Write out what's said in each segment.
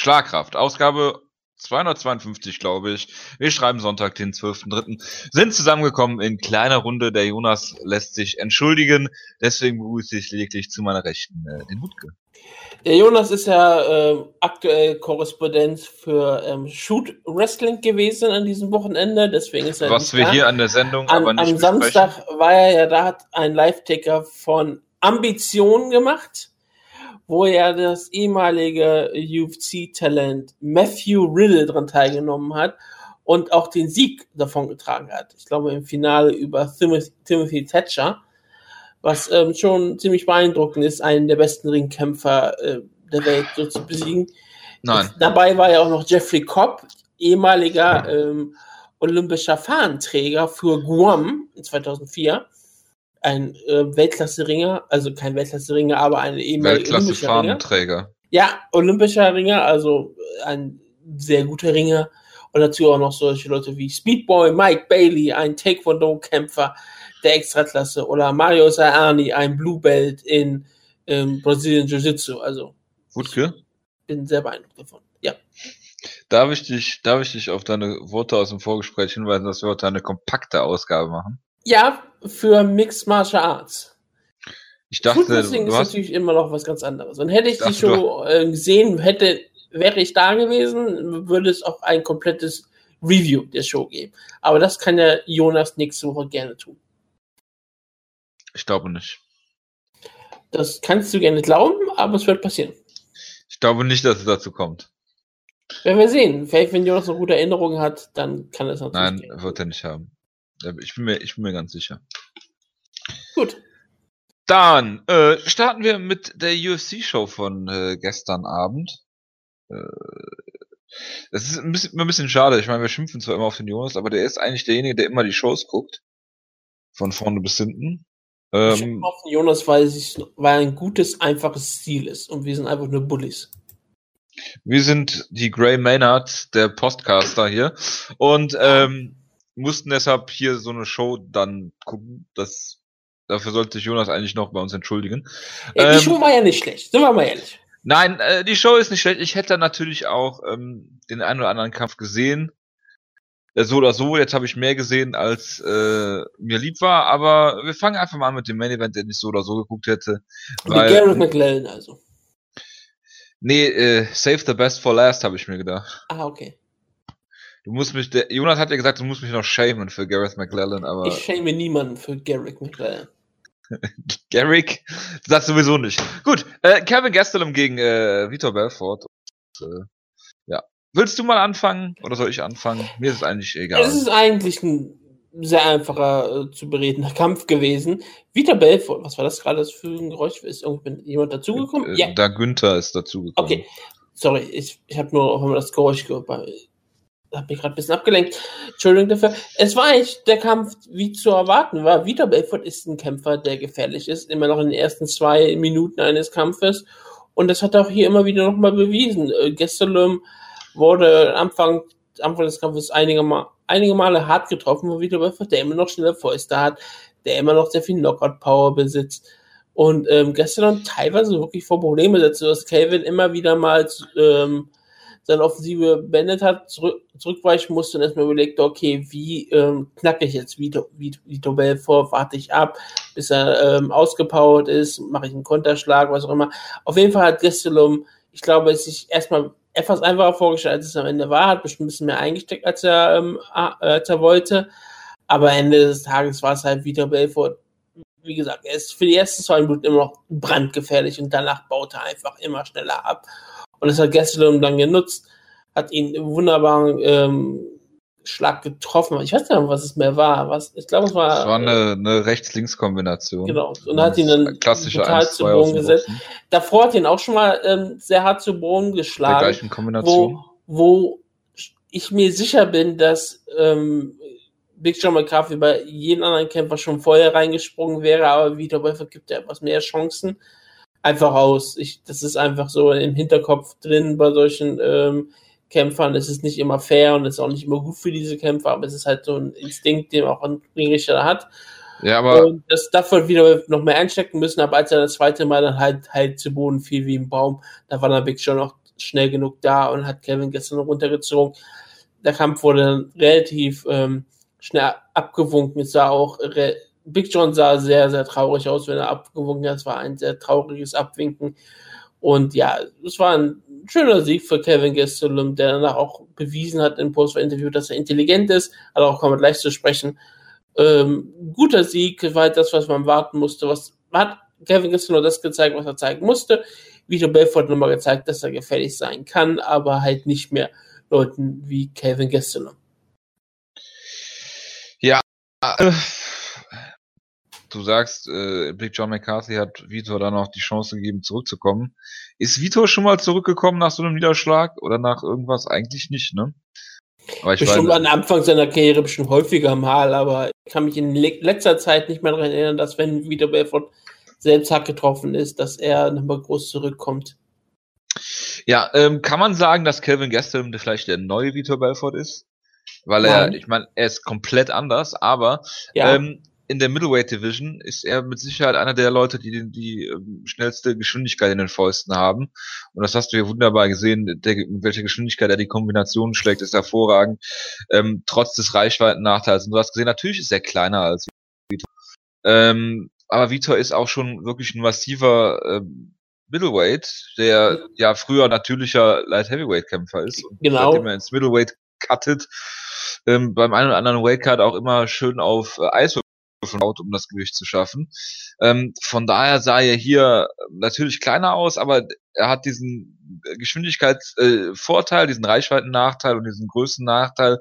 Schlagkraft, Ausgabe 252, glaube ich. Wir schreiben Sonntag, den 12.3. Sind zusammengekommen in kleiner Runde. Der Jonas lässt sich entschuldigen. Deswegen begrüße ich lediglich zu meiner Rechten äh, den Wutke. Der Jonas ist ja äh, aktuell Korrespondent für ähm, Shoot Wrestling gewesen an diesem Wochenende. Deswegen ist er. Was wir da. hier an der Sendung an, aber nicht Am Samstag war er ja da, hat ein Live-Ticker von Ambition gemacht wo ja das ehemalige UFC-Talent Matthew Riddle dran teilgenommen hat und auch den Sieg davon getragen hat. Ich glaube im Finale über Timothy, Timothy Thatcher, was ähm, schon ziemlich beeindruckend ist, einen der besten Ringkämpfer äh, der Welt so zu besiegen. Nein. Jetzt, dabei war ja auch noch Jeffrey Cobb, ehemaliger ähm, olympischer Fahnenträger für Guam in 2004 ein äh, Weltklasse-Ringer, also kein Weltklasse-Ringer, aber ein ehemaliger Weltklasse-Fahnenträger. Ja, olympischer Ringer, also ein sehr guter Ringer. Und dazu auch noch solche Leute wie Speedboy, Mike Bailey, ein Taekwondo-Kämpfer der Extraklasse, oder Mario Saani, ein Blue Belt in ähm, Brazilian Jiu-Jitsu. Also, Wutke? bin sehr beeindruckt davon. Ja. Darf ich dich, darf ich dich auf deine Worte aus dem Vorgespräch hinweisen, dass wir heute eine kompakte Ausgabe machen? Ja, für Mixed Martial Arts. Ich dachte, Foodwrestling ist natürlich immer noch was ganz anderes. Und hätte ich die Show äh, gesehen, hätte, wäre ich da gewesen, würde es auch ein komplettes Review der Show geben. Aber das kann ja Jonas nächste Woche gerne tun. Ich glaube nicht. Das kannst du gerne glauben, aber es wird passieren. Ich glaube nicht, dass es dazu kommt. Werden wir sehen. Vielleicht, wenn Jonas noch gute Erinnerungen hat, dann kann es natürlich. Nein, wird er nicht haben. Ich bin mir, ich bin mir ganz sicher. Gut. Dann äh, starten wir mit der UFC-Show von äh, gestern Abend. Äh, das ist ein bisschen, ein bisschen schade. Ich meine, wir schimpfen zwar immer auf den Jonas, aber der ist eigentlich derjenige, der immer die Shows guckt. Von vorne bis hinten. Ähm, ich schimpfe auf den Jonas, weil es weil ein gutes, einfaches Stil ist. Und wir sind einfach nur Bullies. Wir sind die Grey Maynard, der Postcaster hier. Und ähm, mussten deshalb hier so eine Show dann gucken. Das, dafür sollte sich Jonas eigentlich noch bei uns entschuldigen. Ja, die ähm, Show war ja nicht schlecht, sind wir mal ehrlich. Nein, äh, die Show ist nicht schlecht. Ich hätte natürlich auch ähm, den einen oder anderen Kampf gesehen. Äh, so oder so, jetzt habe ich mehr gesehen, als äh, mir lieb war, aber wir fangen einfach mal an mit dem Main Event, den ich so oder so geguckt hätte. Weil, Garrett McLellan also. Nee, äh, Save the Best for Last, habe ich mir gedacht. Ah, okay. Du musst mich, der, Jonas hat ja gesagt, du musst mich noch shamen für Gareth McLellan, aber. Ich shame niemanden für Gareth McLellan. Garrick? Das sowieso nicht. Gut, äh, Kevin Gastelum gegen äh, Vitor Belfort. Und, äh, ja. Willst du mal anfangen oder soll ich anfangen? Mir ist es eigentlich egal. Es ist eigentlich ein sehr einfacher äh, zu beredender Kampf gewesen. Vitor Belfort, was war das gerade für ein Geräusch? Ist irgendjemand dazugekommen? Äh, ja. Da Günther ist dazugekommen. Okay. Sorry, ich, ich habe nur auch das Geräusch gehört hab mich gerade ein bisschen abgelenkt. Entschuldigung dafür. Es war eigentlich der Kampf, wie zu erwarten war. Vitor Belfort ist ein Kämpfer, der gefährlich ist, immer noch in den ersten zwei Minuten eines Kampfes. Und das hat er auch hier immer wieder nochmal bewiesen. Äh, Gestelum wurde Anfang, Anfang des Kampfes einige, Mal, einige Male hart getroffen von Vitor Belfort, der immer noch schnelle Fäuste hat, der immer noch sehr viel Knockout-Power besitzt. Und ähm, Gestelum teilweise wirklich vor Probleme setzt, dass Calvin immer wieder mal ähm, seine Offensive beendet hat, zurück, zurückweichen musste und erstmal überlegt, okay, wie ähm, knacke ich jetzt Vito, Vito Belfort, warte ich ab, bis er ähm, ausgepowert ist, mache ich einen Konterschlag, was auch immer. Auf jeden Fall hat Gastelum, ich glaube, es sich erstmal etwas einfacher vorgestellt, als es am Ende war, hat bestimmt ein bisschen mehr eingesteckt, als er, ähm, als er wollte. Aber Ende des Tages war es halt Vito Belfort, wie gesagt, er ist für die ersten zwei Minuten immer noch brandgefährlich und danach baut er einfach immer schneller ab. Und das hat Gastelum dann genutzt, hat ihn wunderbaren ähm, Schlag getroffen. Ich weiß nicht mehr, was es mehr war. Was, ich glaube, es war. Es war eine, eine Rechts-Links-Kombination. Genau. Und hat ihn dann total zu Boden gesetzt. Davor hat ihn auch schon mal ähm, sehr hart zu Boden geschlagen. Der gleichen Kombination. Wo, wo ich mir sicher bin, dass ähm, Big John McCarthy bei jedem anderen Kämpfer schon vorher reingesprungen wäre, aber Vitor Belfort gibt ja etwas mehr Chancen einfach aus. Ich, das ist einfach so im Hinterkopf drin bei solchen ähm, Kämpfern. Es ist nicht immer fair und es ist auch nicht immer gut für diese Kämpfer, aber es ist halt so ein Instinkt, den auch ein Ringrichter hat. Ja, aber. Und das darf er wieder noch mehr einstecken müssen, aber als er das zweite Mal dann halt, halt zu Boden fiel wie ein Baum, da war dann wirklich schon noch schnell genug da und hat Kevin gestern noch runtergezogen. Der Kampf wurde dann relativ ähm, schnell abgewunken. Es sah auch, Big John sah sehr, sehr traurig aus, wenn er abgewunken hat. Es war ein sehr trauriges Abwinken. Und ja, es war ein schöner Sieg für Kevin Gastelum, der danach auch bewiesen hat im Post-Interview, dass er intelligent ist. Also auch kommen wir gleich zu sprechen. Ähm, guter Sieg, war halt das, was man warten musste. Was hat Kevin Gastelum das gezeigt, was er zeigen musste. Vito Belfort nochmal gezeigt, dass er gefällig sein kann, aber halt nicht mehr Leuten wie Kevin Gastelum. Ja, äh, du sagst, äh, Big John McCarthy hat Vitor dann noch die Chance gegeben, zurückzukommen. Ist Vitor schon mal zurückgekommen nach so einem Niederschlag oder nach irgendwas? Eigentlich nicht, ne? Aber ich bestimmt weiß, an Anfang seiner Karriere bestimmt häufiger mal, aber ich kann mich in letzter Zeit nicht mehr daran erinnern, dass wenn Vitor Belfort selbst hart getroffen ist, dass er nochmal groß zurückkommt. Ja, ähm, kann man sagen, dass Kelvin Gastelum vielleicht der neue Vitor Belfort ist? Weil er, Nein. ich meine, er ist komplett anders, aber ja. ähm, in der Middleweight Division ist er mit Sicherheit einer der Leute, die die, die ähm, schnellste Geschwindigkeit in den Fäusten haben. Und das hast du ja wunderbar gesehen, der, mit welcher Geschwindigkeit er die Kombination schlägt, ist hervorragend. Ähm, trotz des Reichweiten-Nachteils. Und du hast gesehen, natürlich ist er kleiner als Vitor. Ähm, aber Vitor ist auch schon wirklich ein massiver ähm, Middleweight, der ja früher natürlicher Light Heavyweight Kämpfer ist und genau. seitdem er ins Middleweight cuttet, ähm, beim einen oder anderen Weightcut auch immer schön auf äh, Eis Haut, um das Gewicht zu schaffen. Ähm, von daher sah er hier natürlich kleiner aus, aber er hat diesen Geschwindigkeitsvorteil, äh, diesen Reichweitennachteil und diesen Größennachteil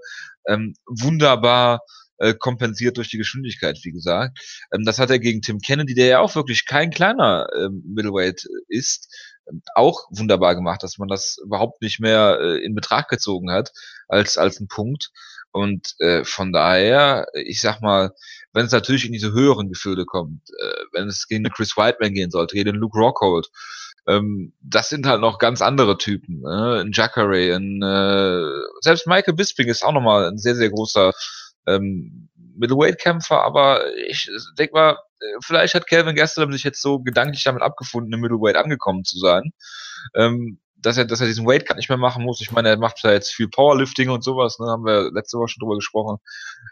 ähm, wunderbar äh, kompensiert durch die Geschwindigkeit, wie gesagt. Ähm, das hat er gegen Tim Kennedy, der ja auch wirklich kein kleiner ähm, Middleweight ist, ähm, auch wunderbar gemacht, dass man das überhaupt nicht mehr äh, in Betracht gezogen hat als als ein Punkt. Und äh, von daher, ich sag mal, wenn es natürlich in diese höheren Gefilde kommt, äh, wenn es gegen eine Chris Whiteman gehen sollte, gegen den Luke Rockhold, ähm, das sind halt noch ganz andere Typen. Ne? Ein Jacare, ein, äh, selbst Michael Bisping ist auch nochmal ein sehr, sehr großer ähm, Middleweight-Kämpfer, aber ich denke mal, äh, vielleicht hat Calvin Gastelum sich jetzt so gedanklich damit abgefunden, im Middleweight angekommen zu sein. Ähm, dass er, dass er diesen Weight Cut nicht mehr machen muss. Ich meine, er macht da jetzt viel Powerlifting und sowas, ne, haben wir letzte Woche schon drüber gesprochen.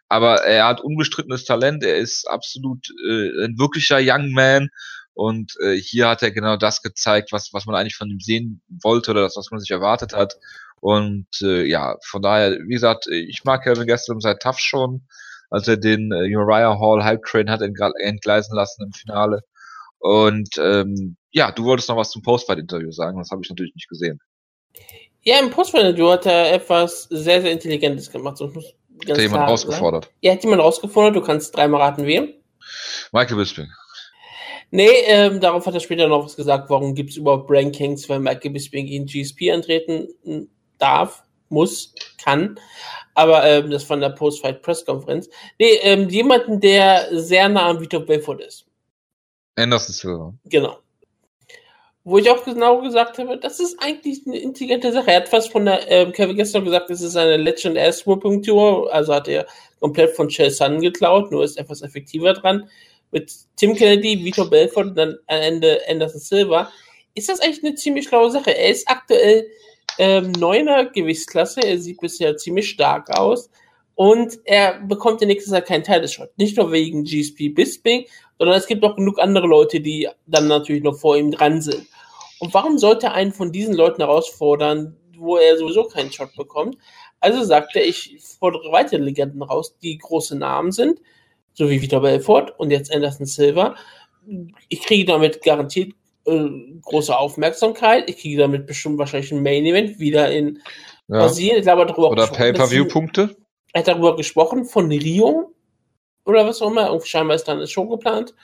Aber er hat unbestrittenes Talent, er ist absolut äh, ein wirklicher Young Man. Und äh, hier hat er genau das gezeigt, was, was man eigentlich von ihm sehen wollte oder das, was man sich erwartet hat. Und äh, ja, von daher, wie gesagt, ich mag Kevin Gastelum seit Tough schon, als er den äh, Uriah Hall Hype Train hat entgleisen lassen im Finale. Und ähm, ja, du wolltest noch was zum Postfight-Interview sagen, das habe ich natürlich nicht gesehen. Ja, im Postfight-Interview hat er etwas sehr, sehr Intelligentes gemacht. So, hat jemand rausgefordert? Sagen. Ja, hat jemand rausgefordert, du kannst dreimal raten, wem? Michael Bisping. Nee, ähm, darauf hat er später noch was gesagt, warum gibt es überhaupt Rankings, weil Michael Bisping in GSP antreten darf, muss, kann. Aber ähm, das von der Post-Fight-Press-Konferenz. Nee, ähm, jemanden, der sehr nah am Vitor Belfort ist. Anderson Silver. Genau. Wo ich auch genau gesagt habe, das ist eigentlich eine intelligente Sache. Er hat fast von der, ähm, Kevin gestern gesagt, es ist eine Legend Ass Whooping Tour, also hat er komplett von Chael Sun geklaut, nur ist etwas effektiver dran. Mit Tim Kennedy, Vitor Belfort und dann am Ende Anderson Silva. Ist das eigentlich eine ziemlich schlaue Sache? Er ist aktuell ähm, neuner Gewichtsklasse, er sieht bisher ziemlich stark aus und er bekommt in nächster Zeit keinen Title-Shot. Nicht nur wegen GSP Bisping, sondern es gibt auch genug andere Leute, die dann natürlich noch vor ihm dran sind. Und warum sollte er einen von diesen Leuten herausfordern, wo er sowieso keinen Shot bekommt? Also sagte er, ich fordere weitere Legenden raus, die große Namen sind, so wie Vitor Belfort und jetzt Anderson Silva. Ich kriege damit garantiert äh, große Aufmerksamkeit. Ich kriege damit bestimmt wahrscheinlich ein Main Event wieder in ja. Brasilien. Ich glaube, darüber Oder Pay-Per-View-Punkte. Er hat darüber gesprochen, von Rio oder was auch immer. Und scheinbar ist dann eine Show geplant.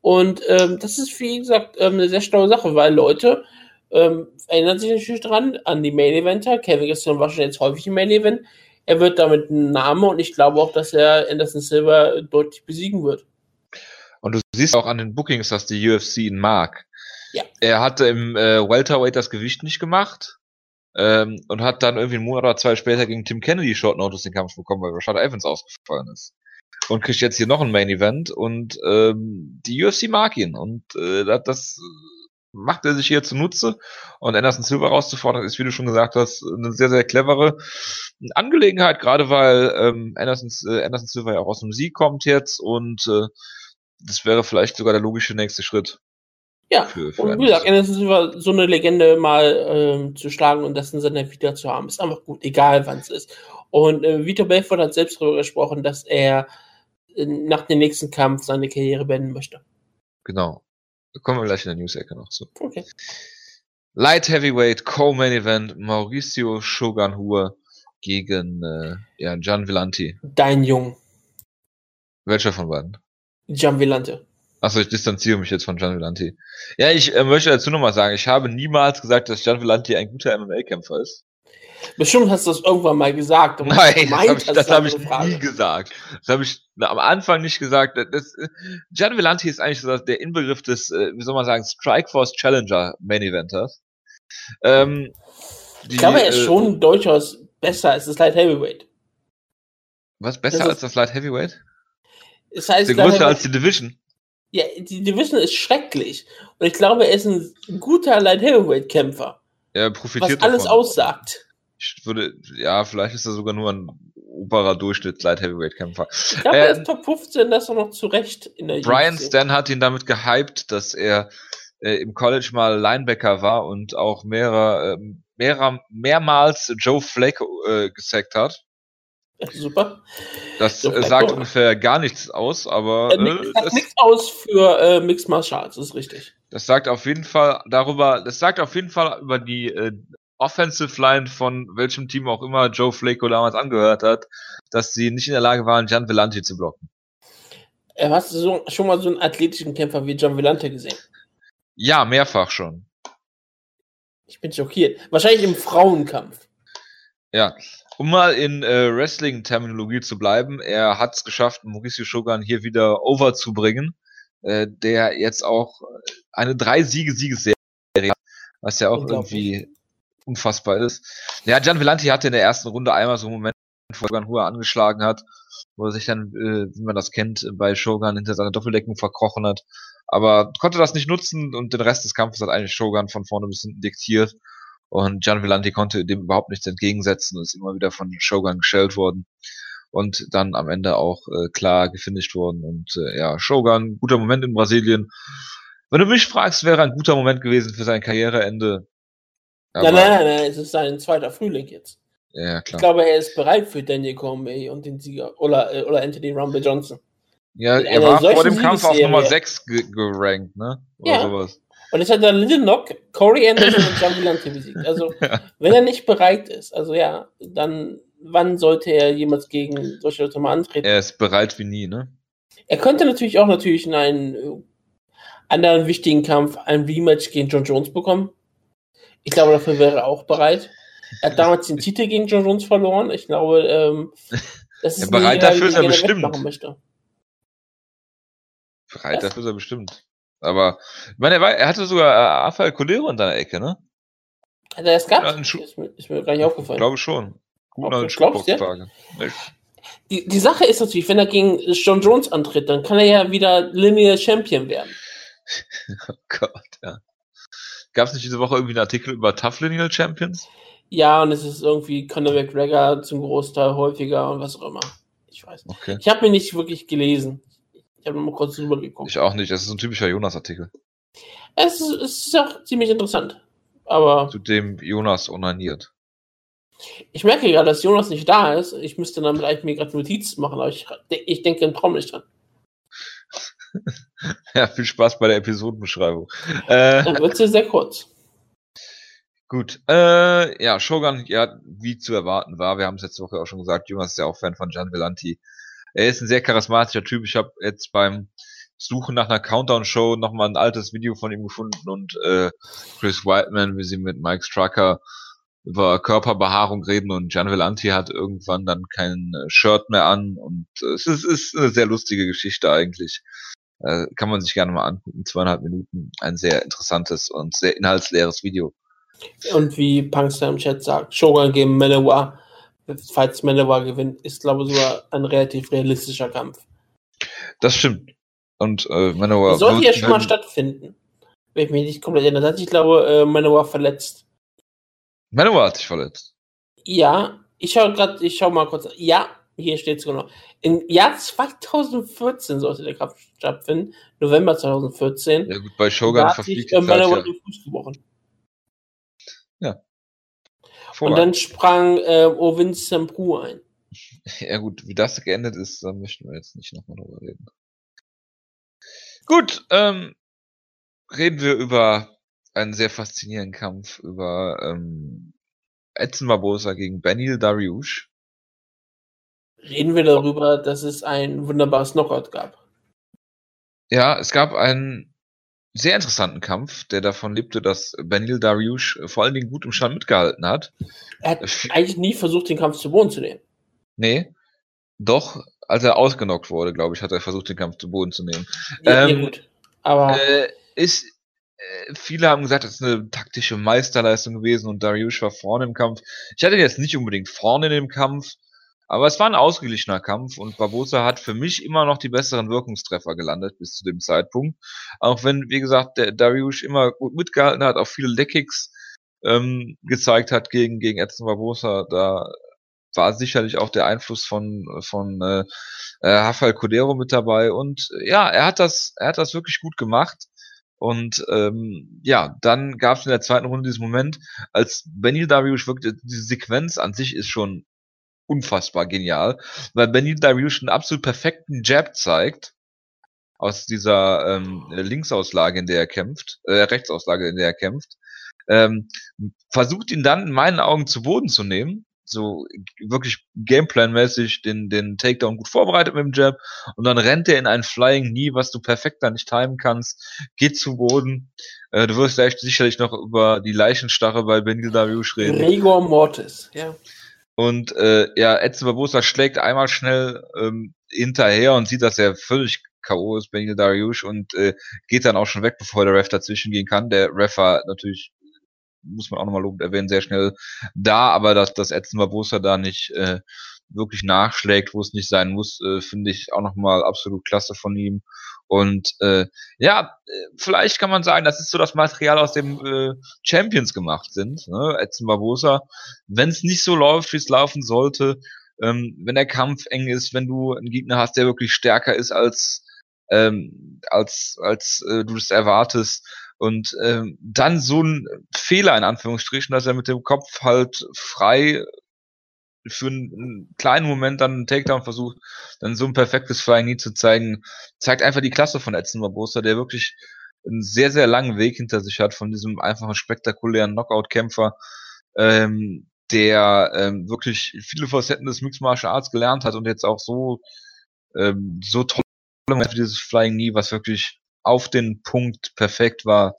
Und ähm, das ist, wie gesagt, ähm, eine sehr schlaue Sache, weil Leute ähm, erinnern sich natürlich dran an die Main Eventer. Kevin Gaston war schon jetzt häufig im Main Event. Er wird damit ein Name und ich glaube auch, dass er Anderson Silver deutlich besiegen wird. Und du siehst auch an den Bookings, dass die UFC ihn mag. Ja. Er hatte im äh, Welterweight das Gewicht nicht gemacht ähm, und hat dann irgendwie einen Monat oder zwei später gegen Tim Kennedy Short Notice den Kampf bekommen, weil Rashad Evans ausgefallen ist und kriegt jetzt hier noch ein Main Event und ähm, die UFC mag ihn und äh, das macht er sich hier zunutze. Und Anderson Silver rauszufordern, ist, wie du schon gesagt hast, eine sehr, sehr clevere Angelegenheit, gerade weil ähm, Anderson, äh, Anderson Silver ja auch aus dem Sieg kommt jetzt und äh, das wäre vielleicht sogar der logische nächste Schritt. Ja, für, für und wie gesagt, Anderson Silver so eine Legende mal ähm, zu schlagen und das in seiner Vita zu haben, ist einfach gut, egal wann es ist. Und äh, Vitor Belfort hat selbst darüber gesprochen, dass er nach dem nächsten Kampf seine Karriere beenden möchte. Genau. Kommen wir gleich in der News-Ecke noch zu. Okay. Light Heavyweight Co-Main Event Mauricio Shogun Hua gegen äh, ja, Gian Villanti. Dein Jung. Welcher von beiden? Gian Villante. Achso, ich distanziere mich jetzt von Gian Villanti. Ja, ich äh, möchte dazu nochmal sagen, ich habe niemals gesagt, dass Gian Villanti ein guter MMA-Kämpfer ist. Bestimmt hast du das irgendwann mal gesagt. Nein, das habe ich, das hab ich nie gesagt. Das habe ich am Anfang nicht gesagt. Das, Gian Villanti ist eigentlich so der Inbegriff des, äh, wie soll man sagen, Strikeforce Challenger Main Eventers. Ähm, die, ich glaube, er ist äh, schon durchaus besser als das Light Heavyweight. Was besser das als das Light Heavyweight? Das heißt, der größer als die Division. Ja, die Division ist schrecklich. Und ich glaube, er ist ein guter Light Heavyweight Kämpfer. Er profitiert was alles davon. aussagt. Ich würde, ja, vielleicht ist er sogar nur ein oberer Durchschnitt Light Heavyweight Kämpfer. Ich glaube, äh, er ist Top 15, das ist noch zu Recht in der Brian UFC. Stan hat ihn damit gehypt, dass er äh, im College mal Linebacker war und auch mehrere, äh, mehrer, mehrmals Joe Flake äh, gesackt hat. Super. Das äh, sagt ungefähr gar nichts aus, aber. Äh, äh, sagt nichts aus für äh, Mixed Martial Arts, das ist richtig. Das sagt auf jeden Fall darüber, das sagt auf jeden Fall über die äh, Offensive Line von welchem Team auch immer Joe Flacco damals angehört hat, dass sie nicht in der Lage waren, Gian Velante zu blocken. Äh, hast du so, schon mal so einen athletischen Kämpfer wie Gian Velante gesehen? Ja, mehrfach schon. Ich bin schockiert. Wahrscheinlich im Frauenkampf. Ja, um mal in äh, Wrestling-Terminologie zu bleiben, er hat es geschafft, Mauricio Shogun hier wieder over zu bringen, äh, der jetzt auch eine drei Siege Siegesserie hat, was ja auch irgendwie unfassbar ist. Ja, Gian Villanti hatte in der ersten Runde einmal so einen Moment, wo Shogun Hua angeschlagen hat, wo er sich dann, äh, wie man das kennt, bei Shogun hinter seiner Doppeldeckung verkrochen hat, aber konnte das nicht nutzen und den Rest des Kampfes hat eigentlich Shogun von vorne bis hinten diktiert und Gian Villanti konnte dem überhaupt nichts entgegensetzen und ist immer wieder von Shogun geschellt worden. Und dann am Ende auch äh, klar gefinisht worden. Und äh, ja, Shogun, guter Moment in Brasilien. Wenn du mich fragst, wäre ein guter Moment gewesen für sein Karriereende. Aber, nein, nein, nein, es ist sein zweiter Frühling jetzt. Ja, klar. Ich glaube, er ist bereit für Daniel Cormier und den Sieger oder, äh, oder Anthony Rumble Johnson. Ja, er war vor dem Kampf auf Nummer 6 gerankt, ne? Oder ja. sowas. Und jetzt hat Little Knock, Corey Anderson und John Villante besiegt. Also, wenn er nicht bereit ist, also ja, dann wann sollte er jemals gegen solche Leute mal antreten? Er ist bereit wie nie, ne? Er könnte natürlich auch natürlich in einen äh, anderen wichtigen Kampf ein Rematch gegen John Jones bekommen. Ich glaube, dafür wäre er auch bereit. Er hat damals den Titel gegen John Jones verloren. Ich glaube, ähm, das ist ja, bereit dafür ist er bestimmt. Bereit dafür ist er bestimmt. Aber, ich meine, er, war, er hatte sogar äh, Rafael Colero in seiner Ecke, ne? Hat er das gehabt? Ist, mir, ist mir gar nicht aufgefallen. Ich glaube schon. Gut nach den Die, die Sache ist natürlich, wenn er gegen John Jones antritt, dann kann er ja wieder Lineal Champion werden. oh Gott, ja. Gab es nicht diese Woche irgendwie einen Artikel über Tough Lineal Champions? Ja, und es ist irgendwie Conor McGregor zum Großteil häufiger und was auch immer. Ich weiß nicht. Okay. Ich habe mir nicht wirklich gelesen. Ich habe nur mal kurz drüber geguckt. Ich auch nicht. Das ist ein typischer Jonas-Artikel. Es, ist, es ist auch ziemlich interessant. Aber. Zu dem Jonas onaniert. Ich merke gerade, dass Jonas nicht da ist. Ich müsste dann vielleicht mir gerade Notizen machen, aber ich, ich denke im Traum nicht dran. ja, viel Spaß bei der Episodenbeschreibung. Äh, dann wird sie sehr kurz. Gut, äh, ja, Shogun, ja, wie zu erwarten war, wir haben es letzte Woche auch schon gesagt, Jonas ist ja auch Fan von Gian Villanti. Er ist ein sehr charismatischer Typ. Ich habe jetzt beim Suchen nach einer Countdown-Show nochmal ein altes Video von ihm gefunden und äh, Chris Whiteman, wie sie mit Mike Strucker über Körperbehaarung reden und Gian Vellanti hat irgendwann dann kein äh, Shirt mehr an und äh, es ist, ist eine sehr lustige Geschichte eigentlich. Äh, kann man sich gerne mal angucken. Zweieinhalb Minuten. Ein sehr interessantes und sehr inhaltsleeres Video. Und wie Punkster im Chat sagt, Shogun gegen Manoa falls Manowar gewinnt, ist, glaube ich, sogar ein relativ realistischer Kampf. Das stimmt. Und äh, Manowar. Sollte ja schon mal stattfinden. wenn ich mich nicht komplett erinnere. Ich glaube, äh, Manowar verletzt. Manowar hat sich verletzt. Ja, ich schaue gerade, ich schaue mal kurz. Ja, hier steht es genau. Im Jahr 2014 sollte der Kampf stattfinden. November 2014. Ja gut, bei Shogun verfliegt die Zeit, ja. den Fuß gebrochen. Ja. Und dann sprang äh, Ovin Sempru ein. Ja gut, wie das geendet ist, da möchten wir jetzt nicht nochmal drüber reden. Gut, ähm, reden wir über einen sehr faszinierenden Kampf, über ähm, Edson Barbosa gegen Benil Dariush. Reden wir darüber, dass es ein wunderbares Knockout gab. Ja, es gab einen sehr interessanten Kampf, der davon lebte, dass Benil Dariush vor allen Dingen gut im Stand mitgehalten hat. Er hat eigentlich nie versucht, den Kampf zu Boden zu nehmen. Nee, doch, als er ausgenockt wurde, glaube ich, hat er versucht, den Kampf zu Boden zu nehmen. Ja, ähm, gut. Aber äh, ist, äh, viele haben gesagt, das ist eine taktische Meisterleistung gewesen und Dariush war vorne im Kampf. Ich hatte jetzt nicht unbedingt vorne in dem Kampf, aber es war ein ausgeglichener Kampf und Barbosa hat für mich immer noch die besseren Wirkungstreffer gelandet bis zu dem Zeitpunkt. Auch wenn, wie gesagt, der Dariush immer gut mitgehalten hat, auch viele Leckkicks ähm, gezeigt hat gegen, gegen Edson Barbosa, da war sicherlich auch der Einfluss von, von äh, äh, Rafael Cordero mit dabei und ja, er hat das, er hat das wirklich gut gemacht. Und ähm, ja, dann gab es in der zweiten Runde diesen Moment, als Benil Dariush wirklich, diese Sequenz an sich ist schon unfassbar genial, weil Benil Dariush einen absolut perfekten Jab zeigt aus dieser ähm, Linksauslage, in der er kämpft, äh, Rechtsauslage, in der er kämpft, ähm, versucht ihn dann in meinen Augen zu Boden zu nehmen, so wirklich Gameplan-mäßig den, den Takedown gut vorbereitet mit dem Jab und dann rennt er in ein Flying Knee, was du perfekt da nicht timen kannst, geht zu Boden. Äh, du wirst gleich sicherlich noch über die Leichenstarre bei Benil Dariush reden. Rigor Mortis, ja. Und äh, ja, Edson Barbosa schlägt einmal schnell ähm, hinterher und sieht, dass er völlig K.O. ist, Benil Dariush, und äh, geht dann auch schon weg, bevor der Ref dazwischen gehen kann. Der Ref war natürlich, muss man auch nochmal lobend erwähnen, sehr schnell da, aber dass, dass Edson Barbosa da nicht äh, wirklich nachschlägt, wo es nicht sein muss, äh, finde ich auch nochmal absolut klasse von ihm. Und äh, ja, vielleicht kann man sagen, das ist so das Material, aus dem äh, Champions gemacht sind. Ne? Edson Barbosa, wenn es nicht so läuft, wie es laufen sollte, ähm, wenn der Kampf eng ist, wenn du einen Gegner hast, der wirklich stärker ist als ähm, als als äh, du es erwartest und ähm, dann so ein Fehler in Anführungsstrichen, dass er mit dem Kopf halt frei für einen kleinen Moment dann einen Takedown versucht, dann so ein perfektes Flying Knee zu zeigen, zeigt einfach die Klasse von Edson Barbosa, der wirklich einen sehr, sehr langen Weg hinter sich hat von diesem einfachen, spektakulären Knockout-Kämpfer, ähm, der ähm, wirklich viele Facetten des Mixed Martial Arts gelernt hat und jetzt auch so ähm, so toll für dieses Flying Knee, was wirklich auf den Punkt perfekt war.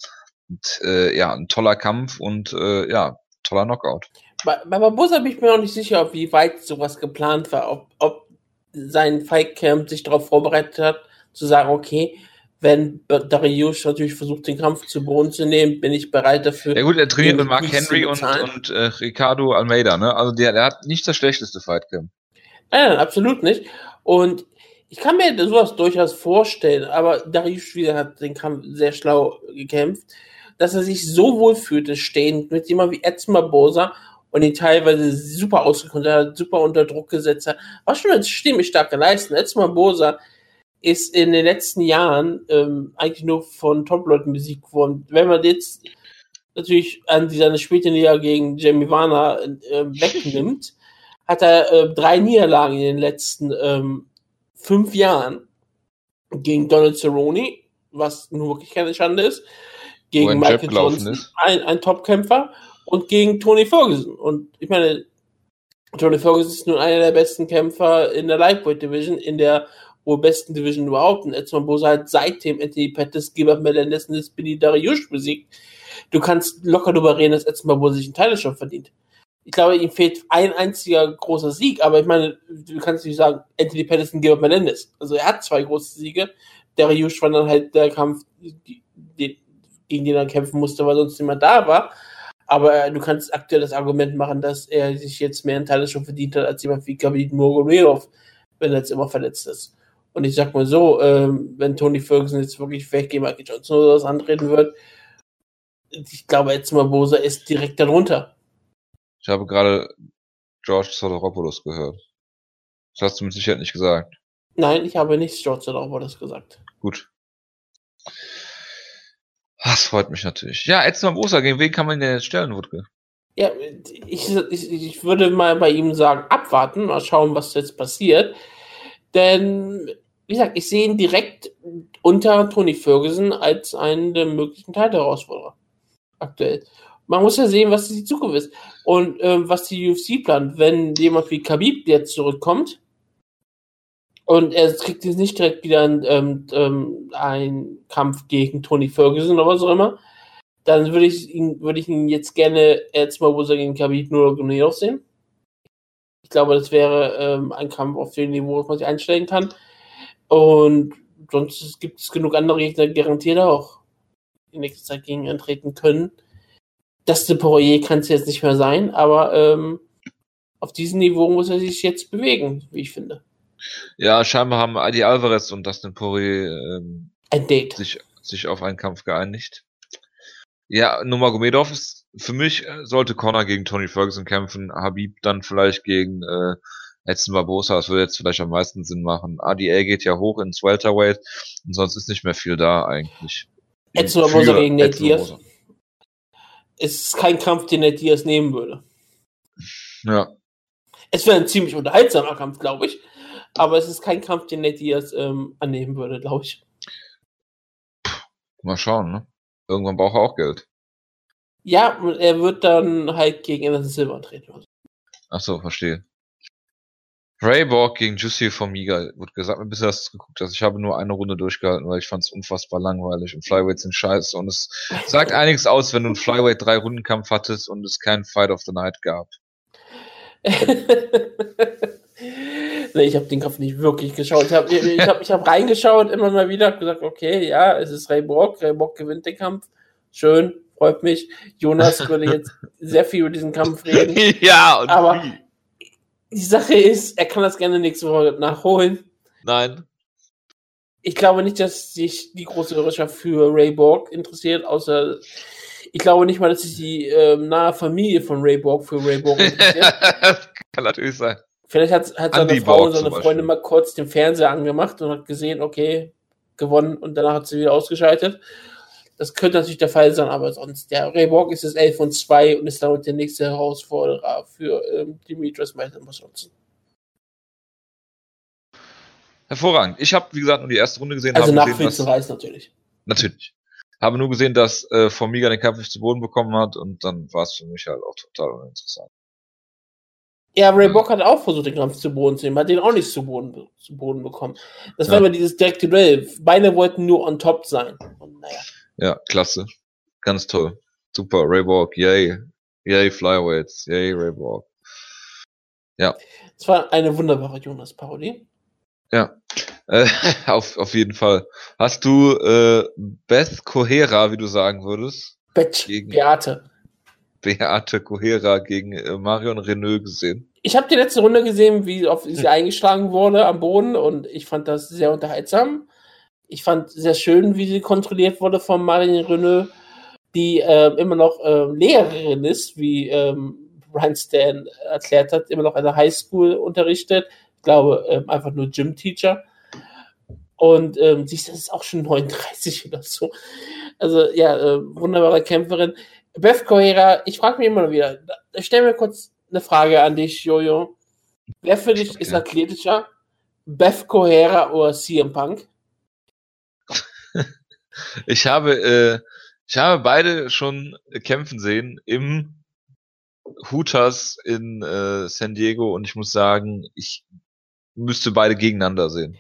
Und, äh, ja, ein toller Kampf und äh, ja, toller Knockout. Bei, bei Barbosa bin ich mir noch nicht sicher, wie weit sowas geplant war, ob, ob sein Fightcamp sich darauf vorbereitet hat, zu sagen, okay, wenn Darius natürlich versucht, den Kampf zu Boden zu nehmen, bin ich bereit dafür. Ja gut, er trainiert mit Mark Henry und, und äh, Ricardo Almeida, ne? Also der, der hat nicht das schlechteste Fightcamp. Nein, nein, absolut nicht. Und ich kann mir sowas durchaus vorstellen, aber Darius wieder hat den Kampf sehr schlau gekämpft, dass er sich so wohl fühlte, stehend mit jemandem wie Edson Barbosa und ihn teilweise super ausgekonnt hat, super unter Druck gesetzt hat. War schon eine ziemlich starke Leistung. Edson Barbosa ist in den letzten Jahren ähm, eigentlich nur von Top-Leuten besiegt worden. Wenn man jetzt natürlich an dieser späten Liga gegen Jamie Warner äh, wegnimmt, hat er äh, drei Niederlagen in den letzten ähm, fünf Jahren gegen Donald Cerrone, was nun wirklich keine Schande ist, gegen Michael Johnson, ein, ein Top-Kämpfer, und gegen Tony Ferguson. Und ich meine, Tony Ferguson ist nun einer der besten Kämpfer in der Lightweight Division, in der wohl besten Division überhaupt. Und Edson Bosa hat seitdem Anthony Pettis, Gilbert Melendez und Billy Dariush besiegt. Du kannst locker darüber reden, dass Edson Barbosa sich einen Teil schon verdient. Ich glaube, ihm fehlt ein einziger großer Sieg, aber ich meine, du kannst nicht sagen, Anthony Pettis und Gilbert Melendez. Also er hat zwei große Siege. Dariush war dann halt der Kampf, gegen den er kämpfen musste, weil sonst niemand da war. Aber du kannst aktuell das Argument machen, dass er sich jetzt mehr in Teile schon verdient hat als jemand wie Khabib Nurmagomedov, wenn er jetzt immer verletzt ist. Und ich sag mal so, ähm, wenn Tony Ferguson jetzt wirklich weg gegen Michael Johnson oder was antreten wird, ich glaube, jetzt Barbosa ist direkt darunter. Ich habe gerade George Soteropoulos gehört. Das hast du mit Sicherheit nicht gesagt. Nein, ich habe nicht George Soteropoulos gesagt. Gut. Das freut mich natürlich. Ja, Edson Barbosa, gegen wen kann man denn jetzt stellen, Wutke? Ja, ich, ich, ich würde mal bei ihm sagen, abwarten, mal schauen, was jetzt passiert. Denn, wie gesagt, ich sehe ihn direkt unter Tony Ferguson als einen der möglichen Teilherausforderer. Aktuell. Man muss ja sehen, was die Zukunft ist. Und ähm, was die UFC plant, wenn jemand wie Khabib jetzt zurückkommt und er kriegt jetzt nicht direkt wieder einen, ähm, ähm, einen Kampf gegen Tony Ferguson oder was auch immer, dann würde ich ihn, würde ich ihn jetzt gerne jetzt mal, er gegen Khabib nur Nurmagomedov sehen. Ich glaube, das wäre ähm, ein Kampf auf dem Niveau, man sich einstellen kann. Und sonst gibt es genug andere Gegner, die garantiert auch in nächster Zeit gegen antreten können. Das de Poirier kann es jetzt nicht mehr sein, aber ähm, auf diesem Niveau muss er sich jetzt bewegen, wie ich finde. Ja, scheinbar haben Adi Alvarez und Dustin Poirier ähm, sich, sich auf einen Kampf geeinigt. Ja, Nurmagomedov ist für mich äh, sollte Connor gegen Tony Ferguson kämpfen, Habib dann vielleicht gegen äh, Edson Barbosa, das würde jetzt vielleicht am meisten Sinn machen. ADA geht ja hoch ins Welterweight und sonst ist nicht mehr viel da eigentlich. Edson Barbosa gegen Nate Diaz. Es ist kein Kampf, den Nate Diaz nehmen würde. Ja, Es wäre ein ziemlich unterhaltsamer Kampf, glaube ich. Aber es ist kein Kampf, den Nate Diaz ähm, annehmen würde, glaube ich. mal schauen, ne? Irgendwann braucht er auch Geld. Ja, er wird dann halt gegen Anderson Silva treten. Ach so, verstehe. Ray Borg gegen Jussi Formiga. Wurde gesagt, mir bisher hast du es geguckt hast. Ich habe nur eine Runde durchgehalten, weil ich fand es unfassbar langweilig und Flyweights sind scheiße und es sagt einiges aus, wenn du einen Flyweight drei Runden Kampf hattest und es keinen Fight of the Night gab. nee, ich habe den Kampf nicht wirklich geschaut. Ich habe ich hab, ich hab reingeschaut, immer mal wieder, hab gesagt, okay, ja, es ist Ray Borg. Ray Borg gewinnt den Kampf. Schön, freut mich. Jonas würde jetzt sehr viel über diesen Kampf reden. ja, und Aber- wie? Die Sache ist, er kann das gerne nächste Woche nachholen. Nein. Ich glaube nicht, dass sich die große Hörerschaft für Ray Borg interessiert, außer ich glaube nicht mal, dass sich die ähm, nahe Familie von Ray Borg für Ray Borg interessiert. Kann natürlich sein. Vielleicht hat, hat seine Andy Frau und seine Freundin mal kurz den Fernseher angemacht und hat gesehen, okay, gewonnen und danach hat sie wieder ausgeschaltet. Das könnte natürlich der Fall sein, aber sonst, der Ray Borg ist jetzt 11 und 2 und ist damit der nächste Herausforderer für ähm, Demetrius Johnson. Hervorragend. Ich habe, wie gesagt, nur die erste Runde gesehen. Also nach gesehen, Vize natürlich. Natürlich. Habe nur gesehen, dass äh, Formiga den Kampf nicht zu Boden bekommen hat und dann war es für mich halt auch total uninteressant. Ja, Ray. Borg hat auch versucht, den Kampf zu Boden zu nehmen, hat den auch nicht zu Boden, zu Boden bekommen. Das Ja. war immer dieses direkte Duell. Beide wollten nur on top sein. Und naja. Ja, klasse. Ganz toll. Super. Ray Borg, yay. Yay, Flyweights. Yay, Ray Borg. Es war eine wunderbare Jonas-Parodie. Ja. Äh, auf, auf jeden Fall. Hast du äh, Beth Kohera, wie du sagen würdest, Betch, Gegen- Beate. Beate Kohera gegen äh, Marion Renault gesehen? Ich habe die letzte Runde gesehen, wie oft sie eingeschlagen wurde am Boden und ich fand das sehr unterhaltsam. Ich fand sehr schön, wie sie kontrolliert wurde von Marine Renault, die äh, immer noch äh, Lehrerin ist, wie ähm, Brian Stan erklärt hat, immer noch an der Highschool unterrichtet. Ich glaube, ähm, einfach nur Gym-Teacher. Und ähm, sie ist auch schon 39 oder so. Also ja, äh, wunderbare Kämpferin. Beth Correa, ich frage mich immer wieder, stell mir kurz eine Frage an dich, Jojo. Wer für dich Okay. ist athletischer? Beth Correa oder CM Punk? Ich habe, äh, ich habe beide schon kämpfen sehen im Hooters in äh, San Diego und ich muss sagen, ich müsste beide gegeneinander sehen.